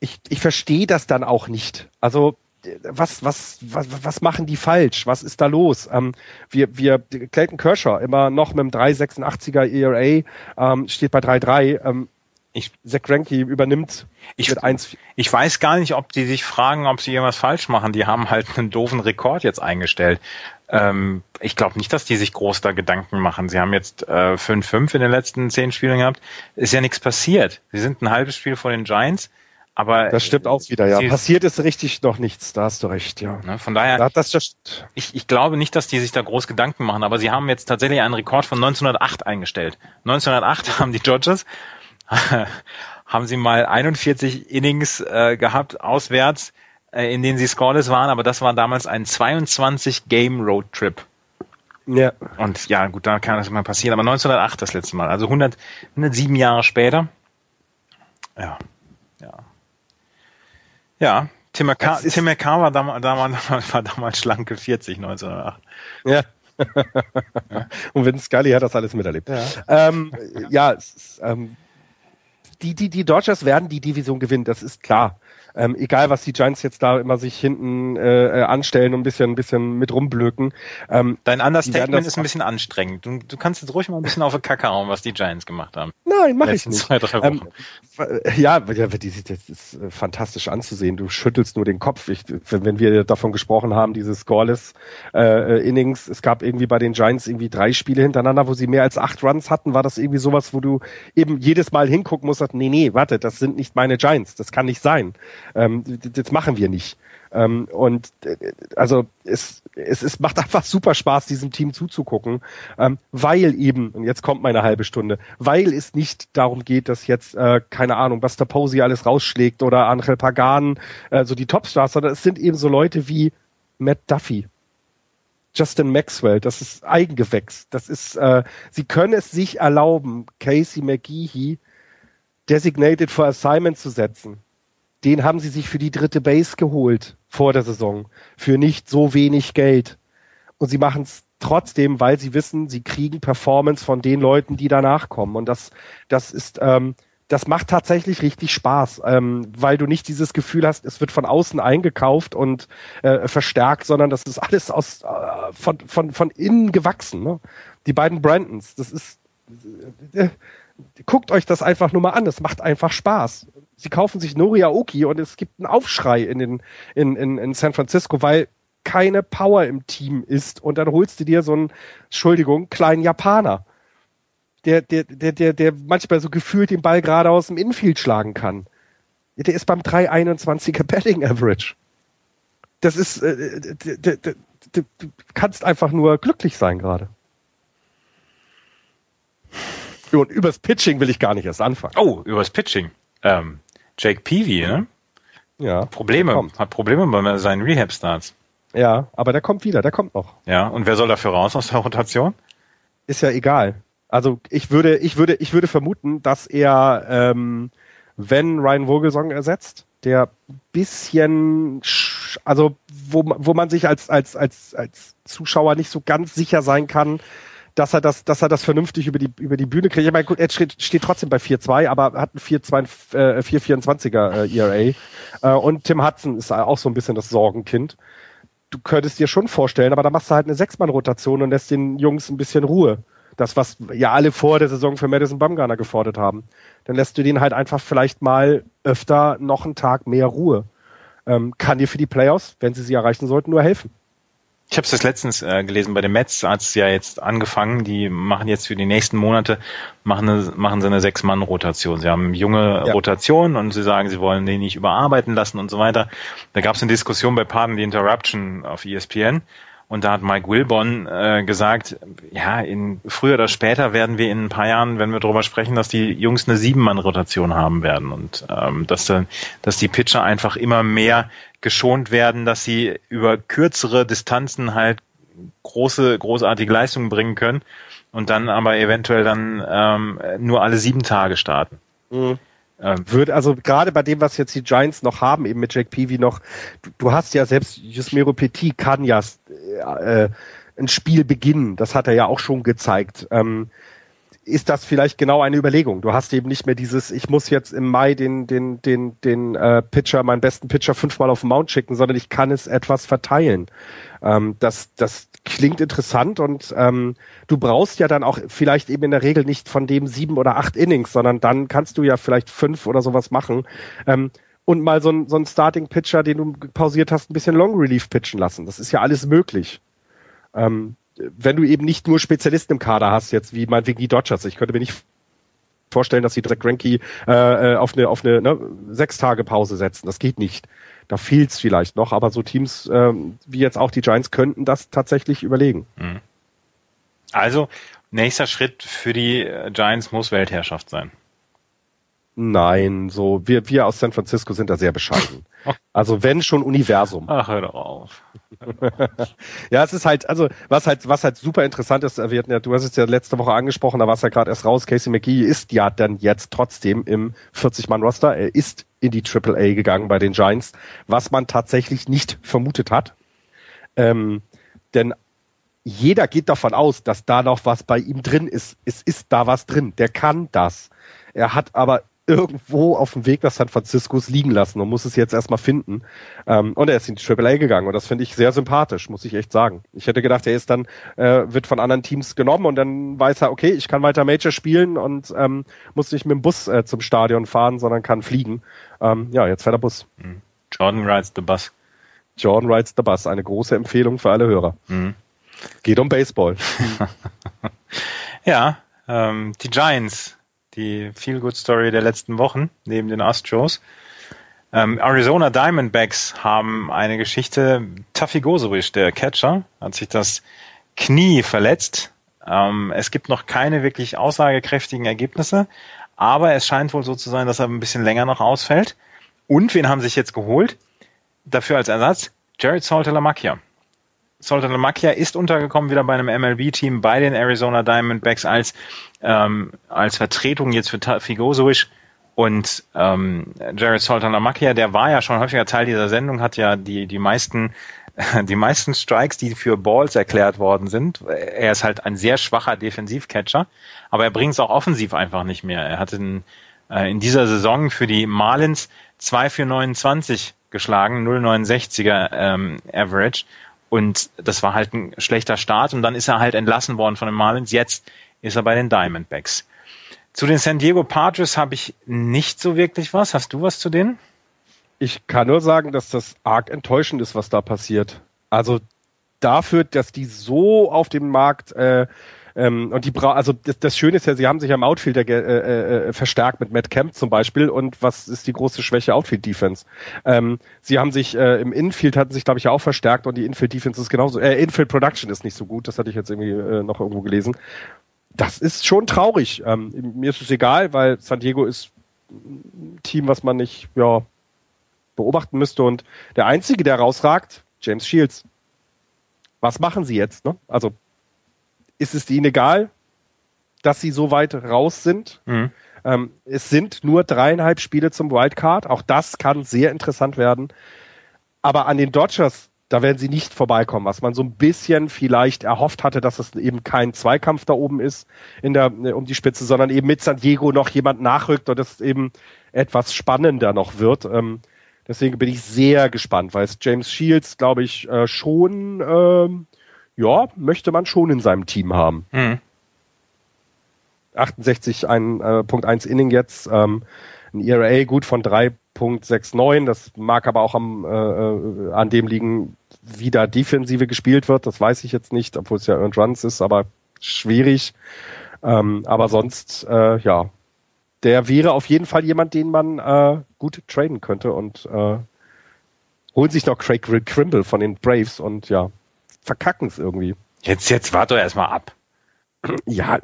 ich, ich verstehe das dann auch nicht. Also was, was, was, was machen die falsch? Was ist da los? Ähm, wir, wir, Clayton Kershaw immer noch mit dem 3,86er ERA, ähm, steht bei 3,3. Ähm, Ich- Zach Greinke übernimmt Ich, mit 1, ich weiß gar nicht, ob die sich fragen, ob sie irgendwas falsch machen. Die haben halt einen doofen Rekord jetzt eingestellt. Ähm, ich glaube nicht, dass die sich groß da Gedanken machen. Sie haben jetzt äh, 5-5 in den letzten zehn Spielen gehabt. Ist ja nichts passiert. Sie sind ein halbes Spiel vor den Giants, aber Das stimmt auch wieder, ja. Sie- Passiert ist richtig noch nichts, da hast du recht, ja. ne, von daher, Ja, das, das, ich, ich glaube nicht, dass die sich da groß Gedanken machen, aber sie haben jetzt tatsächlich einen Rekord von 1908 eingestellt. 1908 [LAUGHS] haben die Dodgers haben sie mal 41 Innings äh, gehabt auswärts, äh, in denen sie scoreless waren, aber das war damals ein 22 Game Road Trip. ja. Und ja, gut, da kann das mal passieren, aber 1908 das letzte Mal, also 100, 107 Jahre später. Ja, ja. Ja, Tim McCarr, Tim McCarr war, damals, damals, [LAUGHS] war damals schlanke 40 1908. Ja. [LAUGHS] Und Vince Scully hat das alles miterlebt. Ja, ähm, ja ähm, die, die, die Dodgers werden die Division gewinnen, das ist klar. Ähm, egal, was die Giants jetzt da immer sich hinten äh, äh, anstellen und ein bisschen, ein bisschen mit rumblöken. Ähm, Dein Understatement ist ein bisschen anstrengend. Du, du kannst jetzt ruhig mal ein bisschen auf die Kacke hauen, was die Giants gemacht haben. nein, mache ich nicht. zwei, drei Wochen. Ähm, ja, das ist äh, fantastisch anzusehen. Du schüttelst nur den Kopf. Ich, wenn, wir davon gesprochen haben, diese Scoreless äh, äh, Innings, es gab irgendwie bei den Giants irgendwie drei Spiele hintereinander, wo sie mehr als acht Runs hatten, war das irgendwie sowas, wo du eben jedes Mal hingucken musst, nee, nee, warte, das sind nicht meine Giants, das kann nicht sein. Ähm, das machen wir nicht. Ähm, und äh, also es, es, es macht [LAUGHS] einfach super Spaß, diesem Team zuzugucken, ähm, weil eben, und jetzt kommt meine halbe Stunde, weil es nicht darum geht, dass jetzt, äh, keine Ahnung, Buster Posey alles rausschlägt oder Angel Pagan, äh, so die Topstars, sondern es sind eben so Leute wie Matt Duffy, Justin Maxwell, das ist Eigengewächs. Das ist, äh, sie können es sich erlauben, Casey McGeehee designated for assignment zu setzen. Den haben sie sich für die dritte Base geholt vor der Saison. Für nicht so wenig Geld. Und sie machen es trotzdem, weil sie wissen, sie kriegen Performance von den Leuten, die danach kommen. Und das, das ist, ähm, das macht tatsächlich richtig Spaß, ähm, weil du nicht dieses Gefühl hast, es wird von außen eingekauft und äh, verstärkt, sondern das ist alles aus äh, von, von, von innen gewachsen. Ne? Die beiden Brandons, das ist äh, guckt euch das einfach nur mal an, es macht einfach Spaß. Sie kaufen sich Nori Aoki und es gibt einen Aufschrei in, den, in, in, in San Francisco, weil keine Power im Team ist und dann holst du dir so einen, Entschuldigung, kleinen Japaner, der, der, der, der, der manchmal so gefühlt den Ball gerade aus dem Infield schlagen kann. Der ist beim 321er Betting Average. Das ist, äh, du kannst einfach nur glücklich sein gerade. Und übers Pitching will ich gar nicht erst anfangen. Oh, übers Pitching. Ähm, Jake Peavy, ne? Ja, Probleme, hat Probleme bei seinen Rehab-Starts. Ja, aber der kommt wieder, der kommt noch. Ja, und wer soll dafür raus aus der Rotation? Ist ja egal. Also ich würde, ich würde, ich würde vermuten, dass er, ähm, wenn Ryan Vogelsong ersetzt, der bisschen, sch- also wo, wo man sich als, als, als, als Zuschauer nicht so ganz sicher sein kann, dass er das, dass er das vernünftig über die, über die Bühne kriegt. Ich meine, gut, er steht, steht trotzdem bei 4-2, aber hat einen 4-2, äh, 4-24er äh, ERA. Äh, und Tim Hudson ist auch so ein bisschen das Sorgenkind. Du könntest dir schon vorstellen, aber da machst du halt eine Sechsmann-Rotation und lässt den Jungs ein bisschen Ruhe. Das, was ja alle vor der Saison für Madison Bumgarner gefordert haben. Dann lässt du den halt einfach vielleicht mal öfter noch einen Tag mehr Ruhe. Ähm, kann dir für die Playoffs, wenn sie sie erreichen sollten, nur helfen. Ich habe es das letztens äh, gelesen bei den Mets, hat es ja jetzt angefangen. Die machen jetzt für die nächsten Monate machen, eine, machen sie eine Sechs-Mann-Rotation. Sie haben junge ja. Rotation und sie sagen, sie wollen den nicht überarbeiten lassen und so weiter. Da gab es eine Diskussion bei Pardon the Interruption auf ESPN und da hat Mike Wilbon äh, gesagt, ja, in früher oder später werden wir in ein paar Jahren, wenn wir darüber sprechen, dass die Jungs eine Sieben-Mann-Rotation haben werden und ähm, dass, dann, dass die Pitcher einfach immer mehr geschont werden, dass sie über kürzere Distanzen halt große, großartige Leistungen bringen können und dann aber eventuell dann ähm, nur alle sieben Tage starten. Mhm. Ähm, also gerade bei dem, was jetzt die Giants noch haben, eben mit Jack Peavy noch, du, du hast ja selbst Jusmiro Petit kann ja äh, ein Spiel beginnen. Das hat er ja auch schon gezeigt. Ähm, ist das vielleicht genau eine Überlegung. Du hast eben nicht mehr dieses, ich muss jetzt im Mai den, den, den, den äh, Pitcher, meinen besten Pitcher fünfmal auf den Mount schicken, sondern ich kann es etwas verteilen. Ähm, das, das klingt interessant und ähm, du brauchst ja dann auch vielleicht eben in der Regel nicht von dem sieben oder acht Innings, sondern dann kannst du ja vielleicht fünf oder sowas machen. Ähm, und mal so ein, so ein Starting-Pitcher, den du pausiert hast, ein bisschen Long Relief pitchen lassen. Das ist ja alles möglich. Ähm, wenn du eben nicht nur Spezialisten im Kader hast, jetzt wie meinetwegen die Dodgers. Ich könnte mir nicht vorstellen, dass sie Zach Greinke äh, äh, auf eine auf eine ne, sechs Tage Pause setzen. Das geht nicht. Da fehlt's vielleicht noch, aber so Teams ähm, wie jetzt auch die Giants könnten das tatsächlich überlegen. Mhm. Also nächster Schritt für die äh, Giants muss Weltherrschaft sein. Nein, so wir wir aus San Francisco sind da sehr bescheiden. Also wenn schon Universum. Ach, hör doch auf. [LAUGHS] ja, es ist halt, also was halt, was halt super interessant ist, wir hatten ja, du hast es ja letzte Woche angesprochen, da war es ja gerade erst raus, Casey McGee ist ja dann jetzt trotzdem im 40-Mann-Roster, er ist in die AAA gegangen bei den Giants, was man tatsächlich nicht vermutet hat. Ähm, denn jeder geht davon aus, dass da noch was bei ihm drin ist. Es ist da was drin. Der kann das. Er hat aber irgendwo auf dem Weg nach San Francisco liegen lassen und muss es jetzt erstmal finden. Ähm, und er ist in die AAA gegangen und das finde ich sehr sympathisch, muss ich echt sagen. Ich hätte gedacht, er ist dann, äh, wird von anderen Teams genommen und dann weiß er, okay, ich kann weiter Major spielen und ähm, muss nicht mit dem Bus äh, zum Stadion fahren, sondern kann fliegen. Ähm, ja, jetzt fährt der Bus. Mhm. Jordan rides the bus. Jordan rides the bus, eine große Empfehlung für alle Hörer. Mhm. Geht um Baseball. [LAUGHS] ja, ähm, die Giants die Feel-Good-Story der letzten Wochen, neben den Astros. Ähm, Arizona Diamondbacks haben eine Geschichte. Taffy Gosewich, der Catcher, hat sich das Knie verletzt. Ähm, es gibt noch keine wirklich aussagekräftigen Ergebnisse, aber es scheint wohl so zu sein, dass er ein bisschen länger noch ausfällt. Und wen haben sich jetzt geholt? Dafür als Ersatz Jared Salter-Lamacchia. Soltanamakia ist untergekommen wieder bei einem MLB-Team bei den Arizona Diamondbacks als, ähm, als Vertretung jetzt für Figosovic. Und ähm, Jared Soltanamakia, der war ja schon häufiger Teil dieser Sendung, hat ja die, die meisten [LAUGHS] die meisten Strikes, die für Balls erklärt worden sind. Er ist halt ein sehr schwacher Defensivcatcher, aber er bringt es auch offensiv einfach nicht mehr. Er hat in, äh, in dieser Saison für die Marlins 2 für 29 geschlagen, 0,69er ähm, Average und das war halt ein schlechter Start und dann ist er halt entlassen worden von den Marlins. Jetzt ist er bei den Diamondbacks. Zu den San Diego Padres habe ich nicht so wirklich was. Hast du was zu denen? Ich kann nur sagen, dass das arg enttäuschend ist, was da passiert. Also dafür, dass die so auf dem Markt äh, ähm, und die bra also das, das Schöne ist ja, sie haben sich am Outfielder äh, äh, äh, verstärkt mit Matt Kemp zum Beispiel. Und was ist die große Schwäche Outfield Defense? Ähm, sie haben sich äh, im Infield hatten sich glaube ich auch verstärkt und die Infield Defense ist genauso. Äh, Infield Production ist nicht so gut. Das hatte ich jetzt irgendwie äh, noch irgendwo gelesen. Das ist schon traurig. Ähm, mir ist es egal, weil San Diego ist ein Team, was man nicht ja beobachten müsste. Und der einzige, der rausragt, James Shields. Was machen sie jetzt? Ne? Also ist es ihnen egal, dass sie so weit raus sind. Mhm. Ähm, es sind nur dreieinhalb Spiele zum Wildcard. Auch das kann sehr interessant werden. Aber an den Dodgers, da werden sie nicht vorbeikommen, was man so ein bisschen vielleicht erhofft hatte, dass es eben kein Zweikampf da oben ist in der, um die Spitze, sondern eben mit San Diego noch jemand nachrückt und es eben etwas spannender noch wird. Ähm, deswegen bin ich sehr gespannt, weil es James Shields, glaube ich, äh, schon ähm, ja, möchte man schon in seinem Team haben. Mhm. 68 ein, äh, Punkt 1 Inning jetzt. Ähm, ein ERA gut von 3.69. Das mag aber auch am, äh, äh, an dem liegen, wie da Defensive gespielt wird. Das weiß ich jetzt nicht, obwohl es ja Earned Runs ist, aber schwierig. Ähm, aber sonst, äh, ja, der wäre auf jeden Fall jemand, den man äh, gut traden könnte und äh, holt sich noch Craig Crimble von den Braves und ja, verkacken es irgendwie. Jetzt, jetzt warte doch erstmal ab. Ja,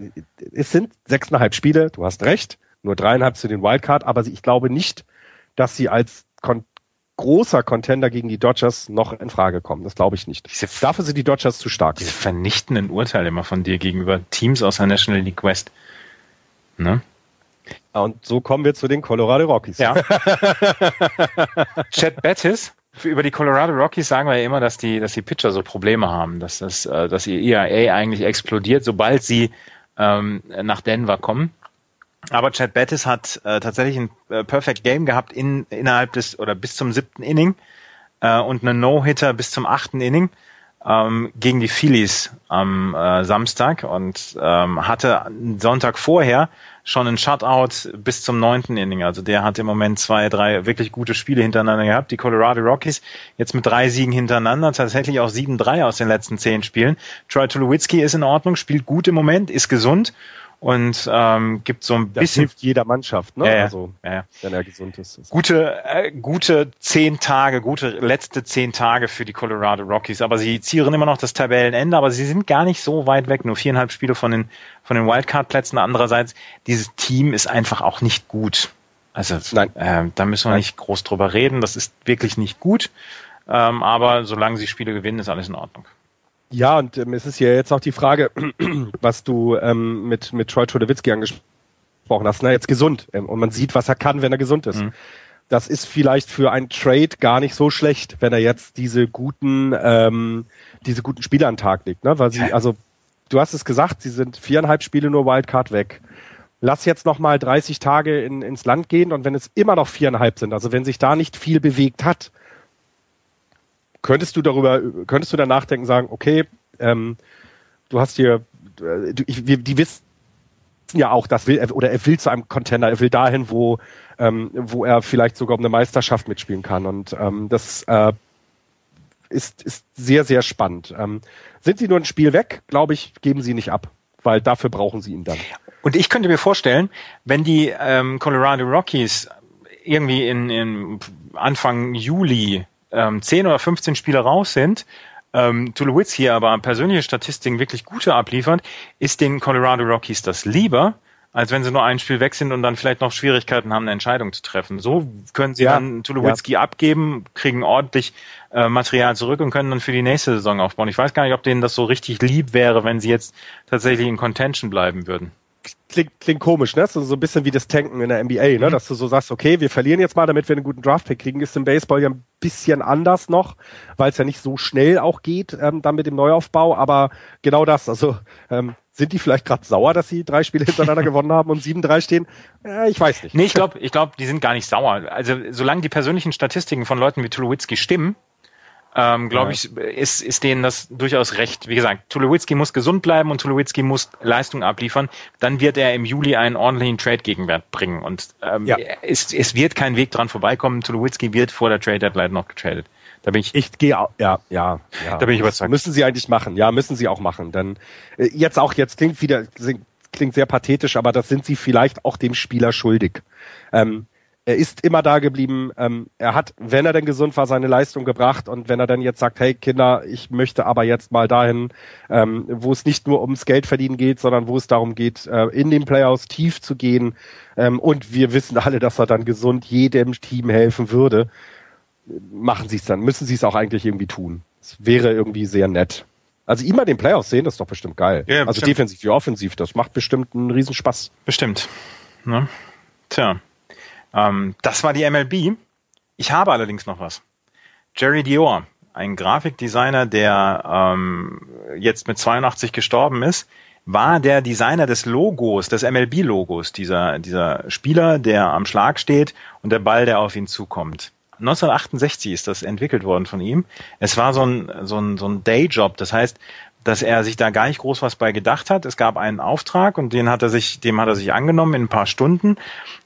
es sind sechseinhalb Spiele, du hast recht, nur dreieinhalb zu den Wildcard, aber ich glaube nicht, dass sie als kon großer Contender gegen die Dodgers noch in Frage kommen. Das glaube ich nicht. Diese, Dafür sind die Dodgers zu stark. diese vernichtenden Urteile immer von dir gegenüber Teams aus der National League West. Ne? Und so kommen wir zu den Colorado Rockies. Ja. [LAUGHS] Chad Bettis, über die Colorado Rockies sagen wir ja immer, dass die, dass die Pitcher so Probleme haben, dass das, äh, dass ihr ERA eigentlich explodiert, sobald sie ähm, nach Denver kommen. Aber Chad Bettis hat äh, tatsächlich ein äh, Perfect Game gehabt in, innerhalb des oder bis zum siebten Inning äh, und einen No-Hitter bis zum achten Inning ähm, gegen die Phillies am äh, Samstag und ähm, hatte Sonntag vorher schon einen Shutout bis zum neunten Inning. Also der hat im Moment zwei, drei wirklich gute Spiele hintereinander gehabt. Die Colorado Rockies jetzt mit drei Siegen hintereinander, tatsächlich auch sieben drei aus den letzten zehn Spielen. Troy Tulowitzki ist in Ordnung, spielt gut im Moment, ist gesund und ähm, gibt so ein Das bisschen hilft jeder Mannschaft, ne? Ja, ja. Also, ja, wenn er gesund ist. gute, äh, gute zehn Tage, gute letzte zehn Tage für die Colorado Rockies. Aber sie zieren immer noch das Tabellenende, aber sie sind gar nicht so weit weg, nur viereinhalb Spiele von den, von den Wildcard-Plätzen. Andererseits, dieses Team ist einfach auch nicht gut. Also. Äh, da müssen wir Nein. nicht groß drüber reden. Das ist wirklich nicht gut. Ähm, aber solange sie Spiele gewinnen, ist alles in Ordnung. Ja, und ähm, es ist ja jetzt auch die Frage, [CLEARS THROAT] was du ähm, mit, mit Troy Tulowitzki angesprochen hast. Na, jetzt gesund. Ähm, und man sieht, was er kann, wenn er gesund ist. Mhm. Das ist vielleicht für einen Trade gar nicht so schlecht, wenn er jetzt diese guten, ähm, diese guten Spiele an den Tag legt. Ne? Weil sie, also, du hast es gesagt, sie sind viereinhalb Spiele nur Wildcard weg. Lass jetzt noch mal 30 Tage in, ins Land gehen und wenn es immer noch viereinhalb sind, also wenn sich da nicht viel bewegt hat, könntest du darüber, könntest du dann nachdenken, sagen, okay, ähm, du hast hier, äh, ich, wir, die wissen ja auch, das will er, oder er will zu einem Contender, er will dahin, wo, ähm, wo er vielleicht sogar um eine Meisterschaft mitspielen kann. Und ähm, das äh, ist, ist sehr, sehr spannend. Ähm, sind sie nur ein Spiel weg, glaube ich, geben sie nicht ab, weil dafür brauchen sie ihn dann. Und ich könnte mir vorstellen, wenn die ähm, Colorado Rockies irgendwie in, in Anfang Juli ähm, 10 oder 15 Spiele raus sind, ähm, Tulowitzki aber persönliche Statistiken wirklich gute abliefert, ist den Colorado Rockies das lieber, als wenn sie nur ein Spiel weg sind und dann vielleicht noch Schwierigkeiten haben, eine Entscheidung zu treffen. So können sie Ja, dann Tulowitzki abgeben, kriegen ordentlich äh, Material zurück und können dann für die nächste Saison aufbauen. Ich weiß gar nicht, ob denen das so richtig lieb wäre, wenn sie jetzt tatsächlich in Contention bleiben würden. Klingt, klingt komisch, ne? So, so ein bisschen wie das Tanken in der NBA, ne? Dass du so sagst, okay, wir verlieren jetzt mal, damit wir einen guten Draftpick kriegen, ist im Baseball ja ein bisschen anders noch, weil es ja nicht so schnell auch geht, ähm, dann mit dem Neuaufbau, aber genau das, also ähm, sind die vielleicht gerade sauer, dass sie drei Spiele hintereinander [LAUGHS] gewonnen haben und 7-3 stehen? Äh, ich weiß nicht. Nee, ich glaube, ich glaub, die sind gar nicht sauer. Also solange die persönlichen Statistiken von Leuten wie Tulowitzki stimmen, ähm, glaube ich, ist, ist denen das durchaus recht. Wie gesagt, Tulowitzki muss gesund bleiben und Tulowitzki muss Leistung abliefern. Dann wird er im Juli einen ordentlichen Trade-Gegenwert bringen. Und ähm, Ja. es, es wird kein Weg dran vorbeikommen. Tulowitzki wird vor der Trade-Deadline noch getradet. Da bin ich, Ich gehe ja, ja, ja. Da bin ich überzeugt. Müssen sie eigentlich machen, ja, müssen sie auch machen. Denn äh, jetzt auch, jetzt klingt wieder, klingt sehr pathetisch, aber das sind sie vielleicht auch dem Spieler schuldig. Ähm, er ist immer da geblieben. Ähm, er hat, wenn er denn gesund war, seine Leistung gebracht. Und wenn er dann jetzt sagt, hey Kinder, ich möchte aber jetzt mal dahin, ähm, wo es nicht nur ums Geldverdienen geht, sondern wo es darum geht, äh, in den Playoffs tief zu gehen. Ähm, und wir wissen alle, dass er dann gesund jedem Team helfen würde machen sie es dann, müssen sie es auch eigentlich irgendwie tun. Es wäre irgendwie sehr nett. Also immer den Playoffs sehen, das ist doch bestimmt geil. Ja, also bestimmt. defensiv wie offensiv, das macht bestimmt einen Riesenspaß. Bestimmt. Ne? Tja, ähm, das war die MLB. Ich habe allerdings noch was. Jerry Dior, ein Grafikdesigner, der ähm, jetzt mit 82 gestorben ist, war der Designer des Logos, des MLB-Logos, dieser, dieser Spieler, der am Schlag steht und der Ball, der auf ihn zukommt. 1968 ist das entwickelt worden von ihm. Es war so ein, so ein, so ein Dayjob, das heißt, dass er sich da gar nicht groß was bei gedacht hat. Es gab einen Auftrag und den hat er sich, dem hat er sich angenommen in ein paar Stunden,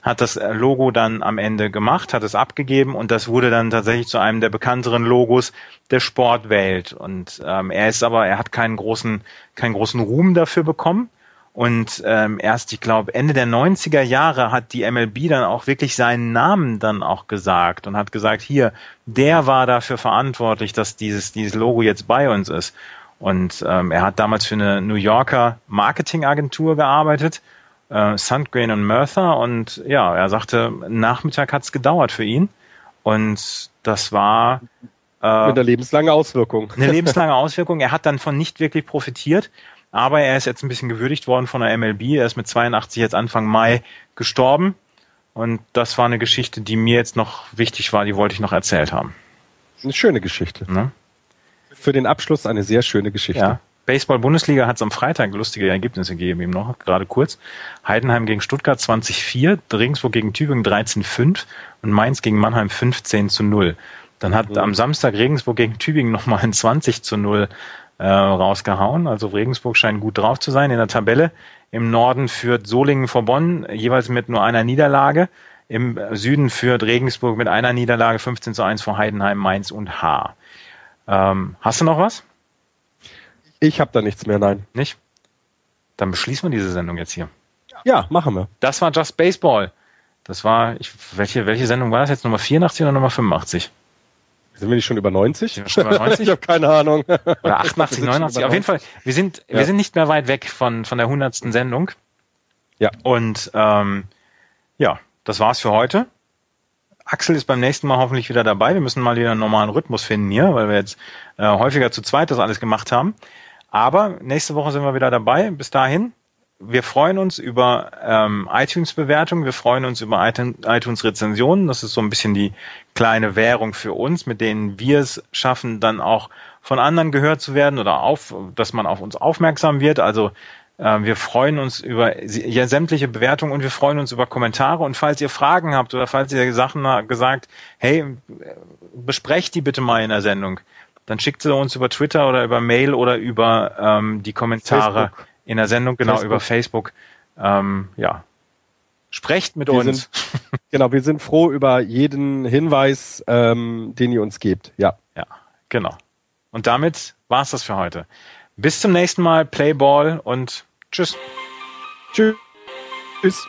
hat das Logo dann am Ende gemacht, hat es abgegeben und das wurde dann tatsächlich zu einem der bekannteren Logos der Sportwelt. Und ähm, er ist aber, er hat keinen großen, keinen großen Ruhm dafür bekommen. Und ähm, erst, ich glaube, Ende der 90er Jahre hat die MLB dann auch wirklich seinen Namen dann auch gesagt und hat gesagt, hier, der war dafür verantwortlich, dass dieses, dieses Logo jetzt bei uns ist. Und ähm, er hat damals für eine New Yorker Marketingagentur gearbeitet, äh, Sundgrain und Mertha. Und ja, er sagte, Nachmittag hat's gedauert für ihn. Und das war äh, mit einer lebenslangen Auswirkung. Eine lebenslange Auswirkung. Er hat dann von nicht wirklich profitiert. Aber er ist jetzt ein bisschen gewürdigt worden von der MLB. Er ist mit 82 jetzt Anfang Mai gestorben. Und das war eine Geschichte, die mir jetzt noch wichtig war, die wollte ich noch erzählt haben. Eine schöne Geschichte. Ne? Für den Abschluss eine sehr schöne Geschichte. Ja. Baseball-Bundesliga hat es am Freitag lustige Ergebnisse gegeben, eben noch, gerade kurz. Heidenheim gegen Stuttgart 20-4, Regensburg gegen Tübingen 13-5 und Mainz gegen Mannheim 15 zu 0. Dann hat mhm. am Samstag Regensburg gegen Tübingen nochmal ein 20 zu 0 äh, rausgehauen. Also Regensburg scheint gut drauf zu sein in der Tabelle. Im Norden führt Solingen vor Bonn jeweils mit nur einer Niederlage. Im Süden führt Regensburg mit einer Niederlage 15 zu 1 vor Heidenheim, Mainz und Haar. Ähm, hast du noch was? Ich habe da nichts mehr, nein. Nicht? Dann beschließen wir diese Sendung jetzt hier. Ja, machen wir. Das war Just Baseball. Das war, ich, welche, welche Sendung war das jetzt? Nummer 84 oder Nummer 85? Sind wir nicht schon über 90? Sind wir schon über 90? [LAUGHS] ich habe keine Ahnung. Oder 88, 89. [LAUGHS] Auf jeden Fall, wir sind, ja. wir sind nicht mehr weit weg von, von der 100. Sendung. Ja. Und ähm, ja, das war's für heute. Axel ist beim nächsten Mal hoffentlich wieder dabei. Wir müssen mal wieder einen normalen Rhythmus finden hier, weil wir jetzt äh, häufiger zu zweit das alles gemacht haben. Aber nächste Woche sind wir wieder dabei. Bis dahin, wir freuen uns über ähm, iTunes-Bewertungen, wir freuen uns über iTunes-Rezensionen. Das ist so ein bisschen die kleine Währung für uns, mit denen wir es schaffen, dann auch von anderen gehört zu werden oder auf, dass man auf uns aufmerksam wird. Also äh, wir freuen uns über ja, sämtliche Bewertungen und wir freuen uns über Kommentare. Und falls ihr Fragen habt oder falls ihr Sachen gesagt, hey, besprecht die bitte mal in der Sendung, dann schickt sie uns über Twitter oder über Mail oder über ähm, die Kommentare. Facebook in der Sendung, genau, Facebook. über Facebook. Ähm, ja. Sprecht mit wir uns. Sind, genau, wir sind froh über jeden Hinweis, ähm, den ihr uns gebt. Ja. Ja, genau. Und damit war's das für heute. Bis zum nächsten Mal. Play Ball und. Tschüss. Tschüss.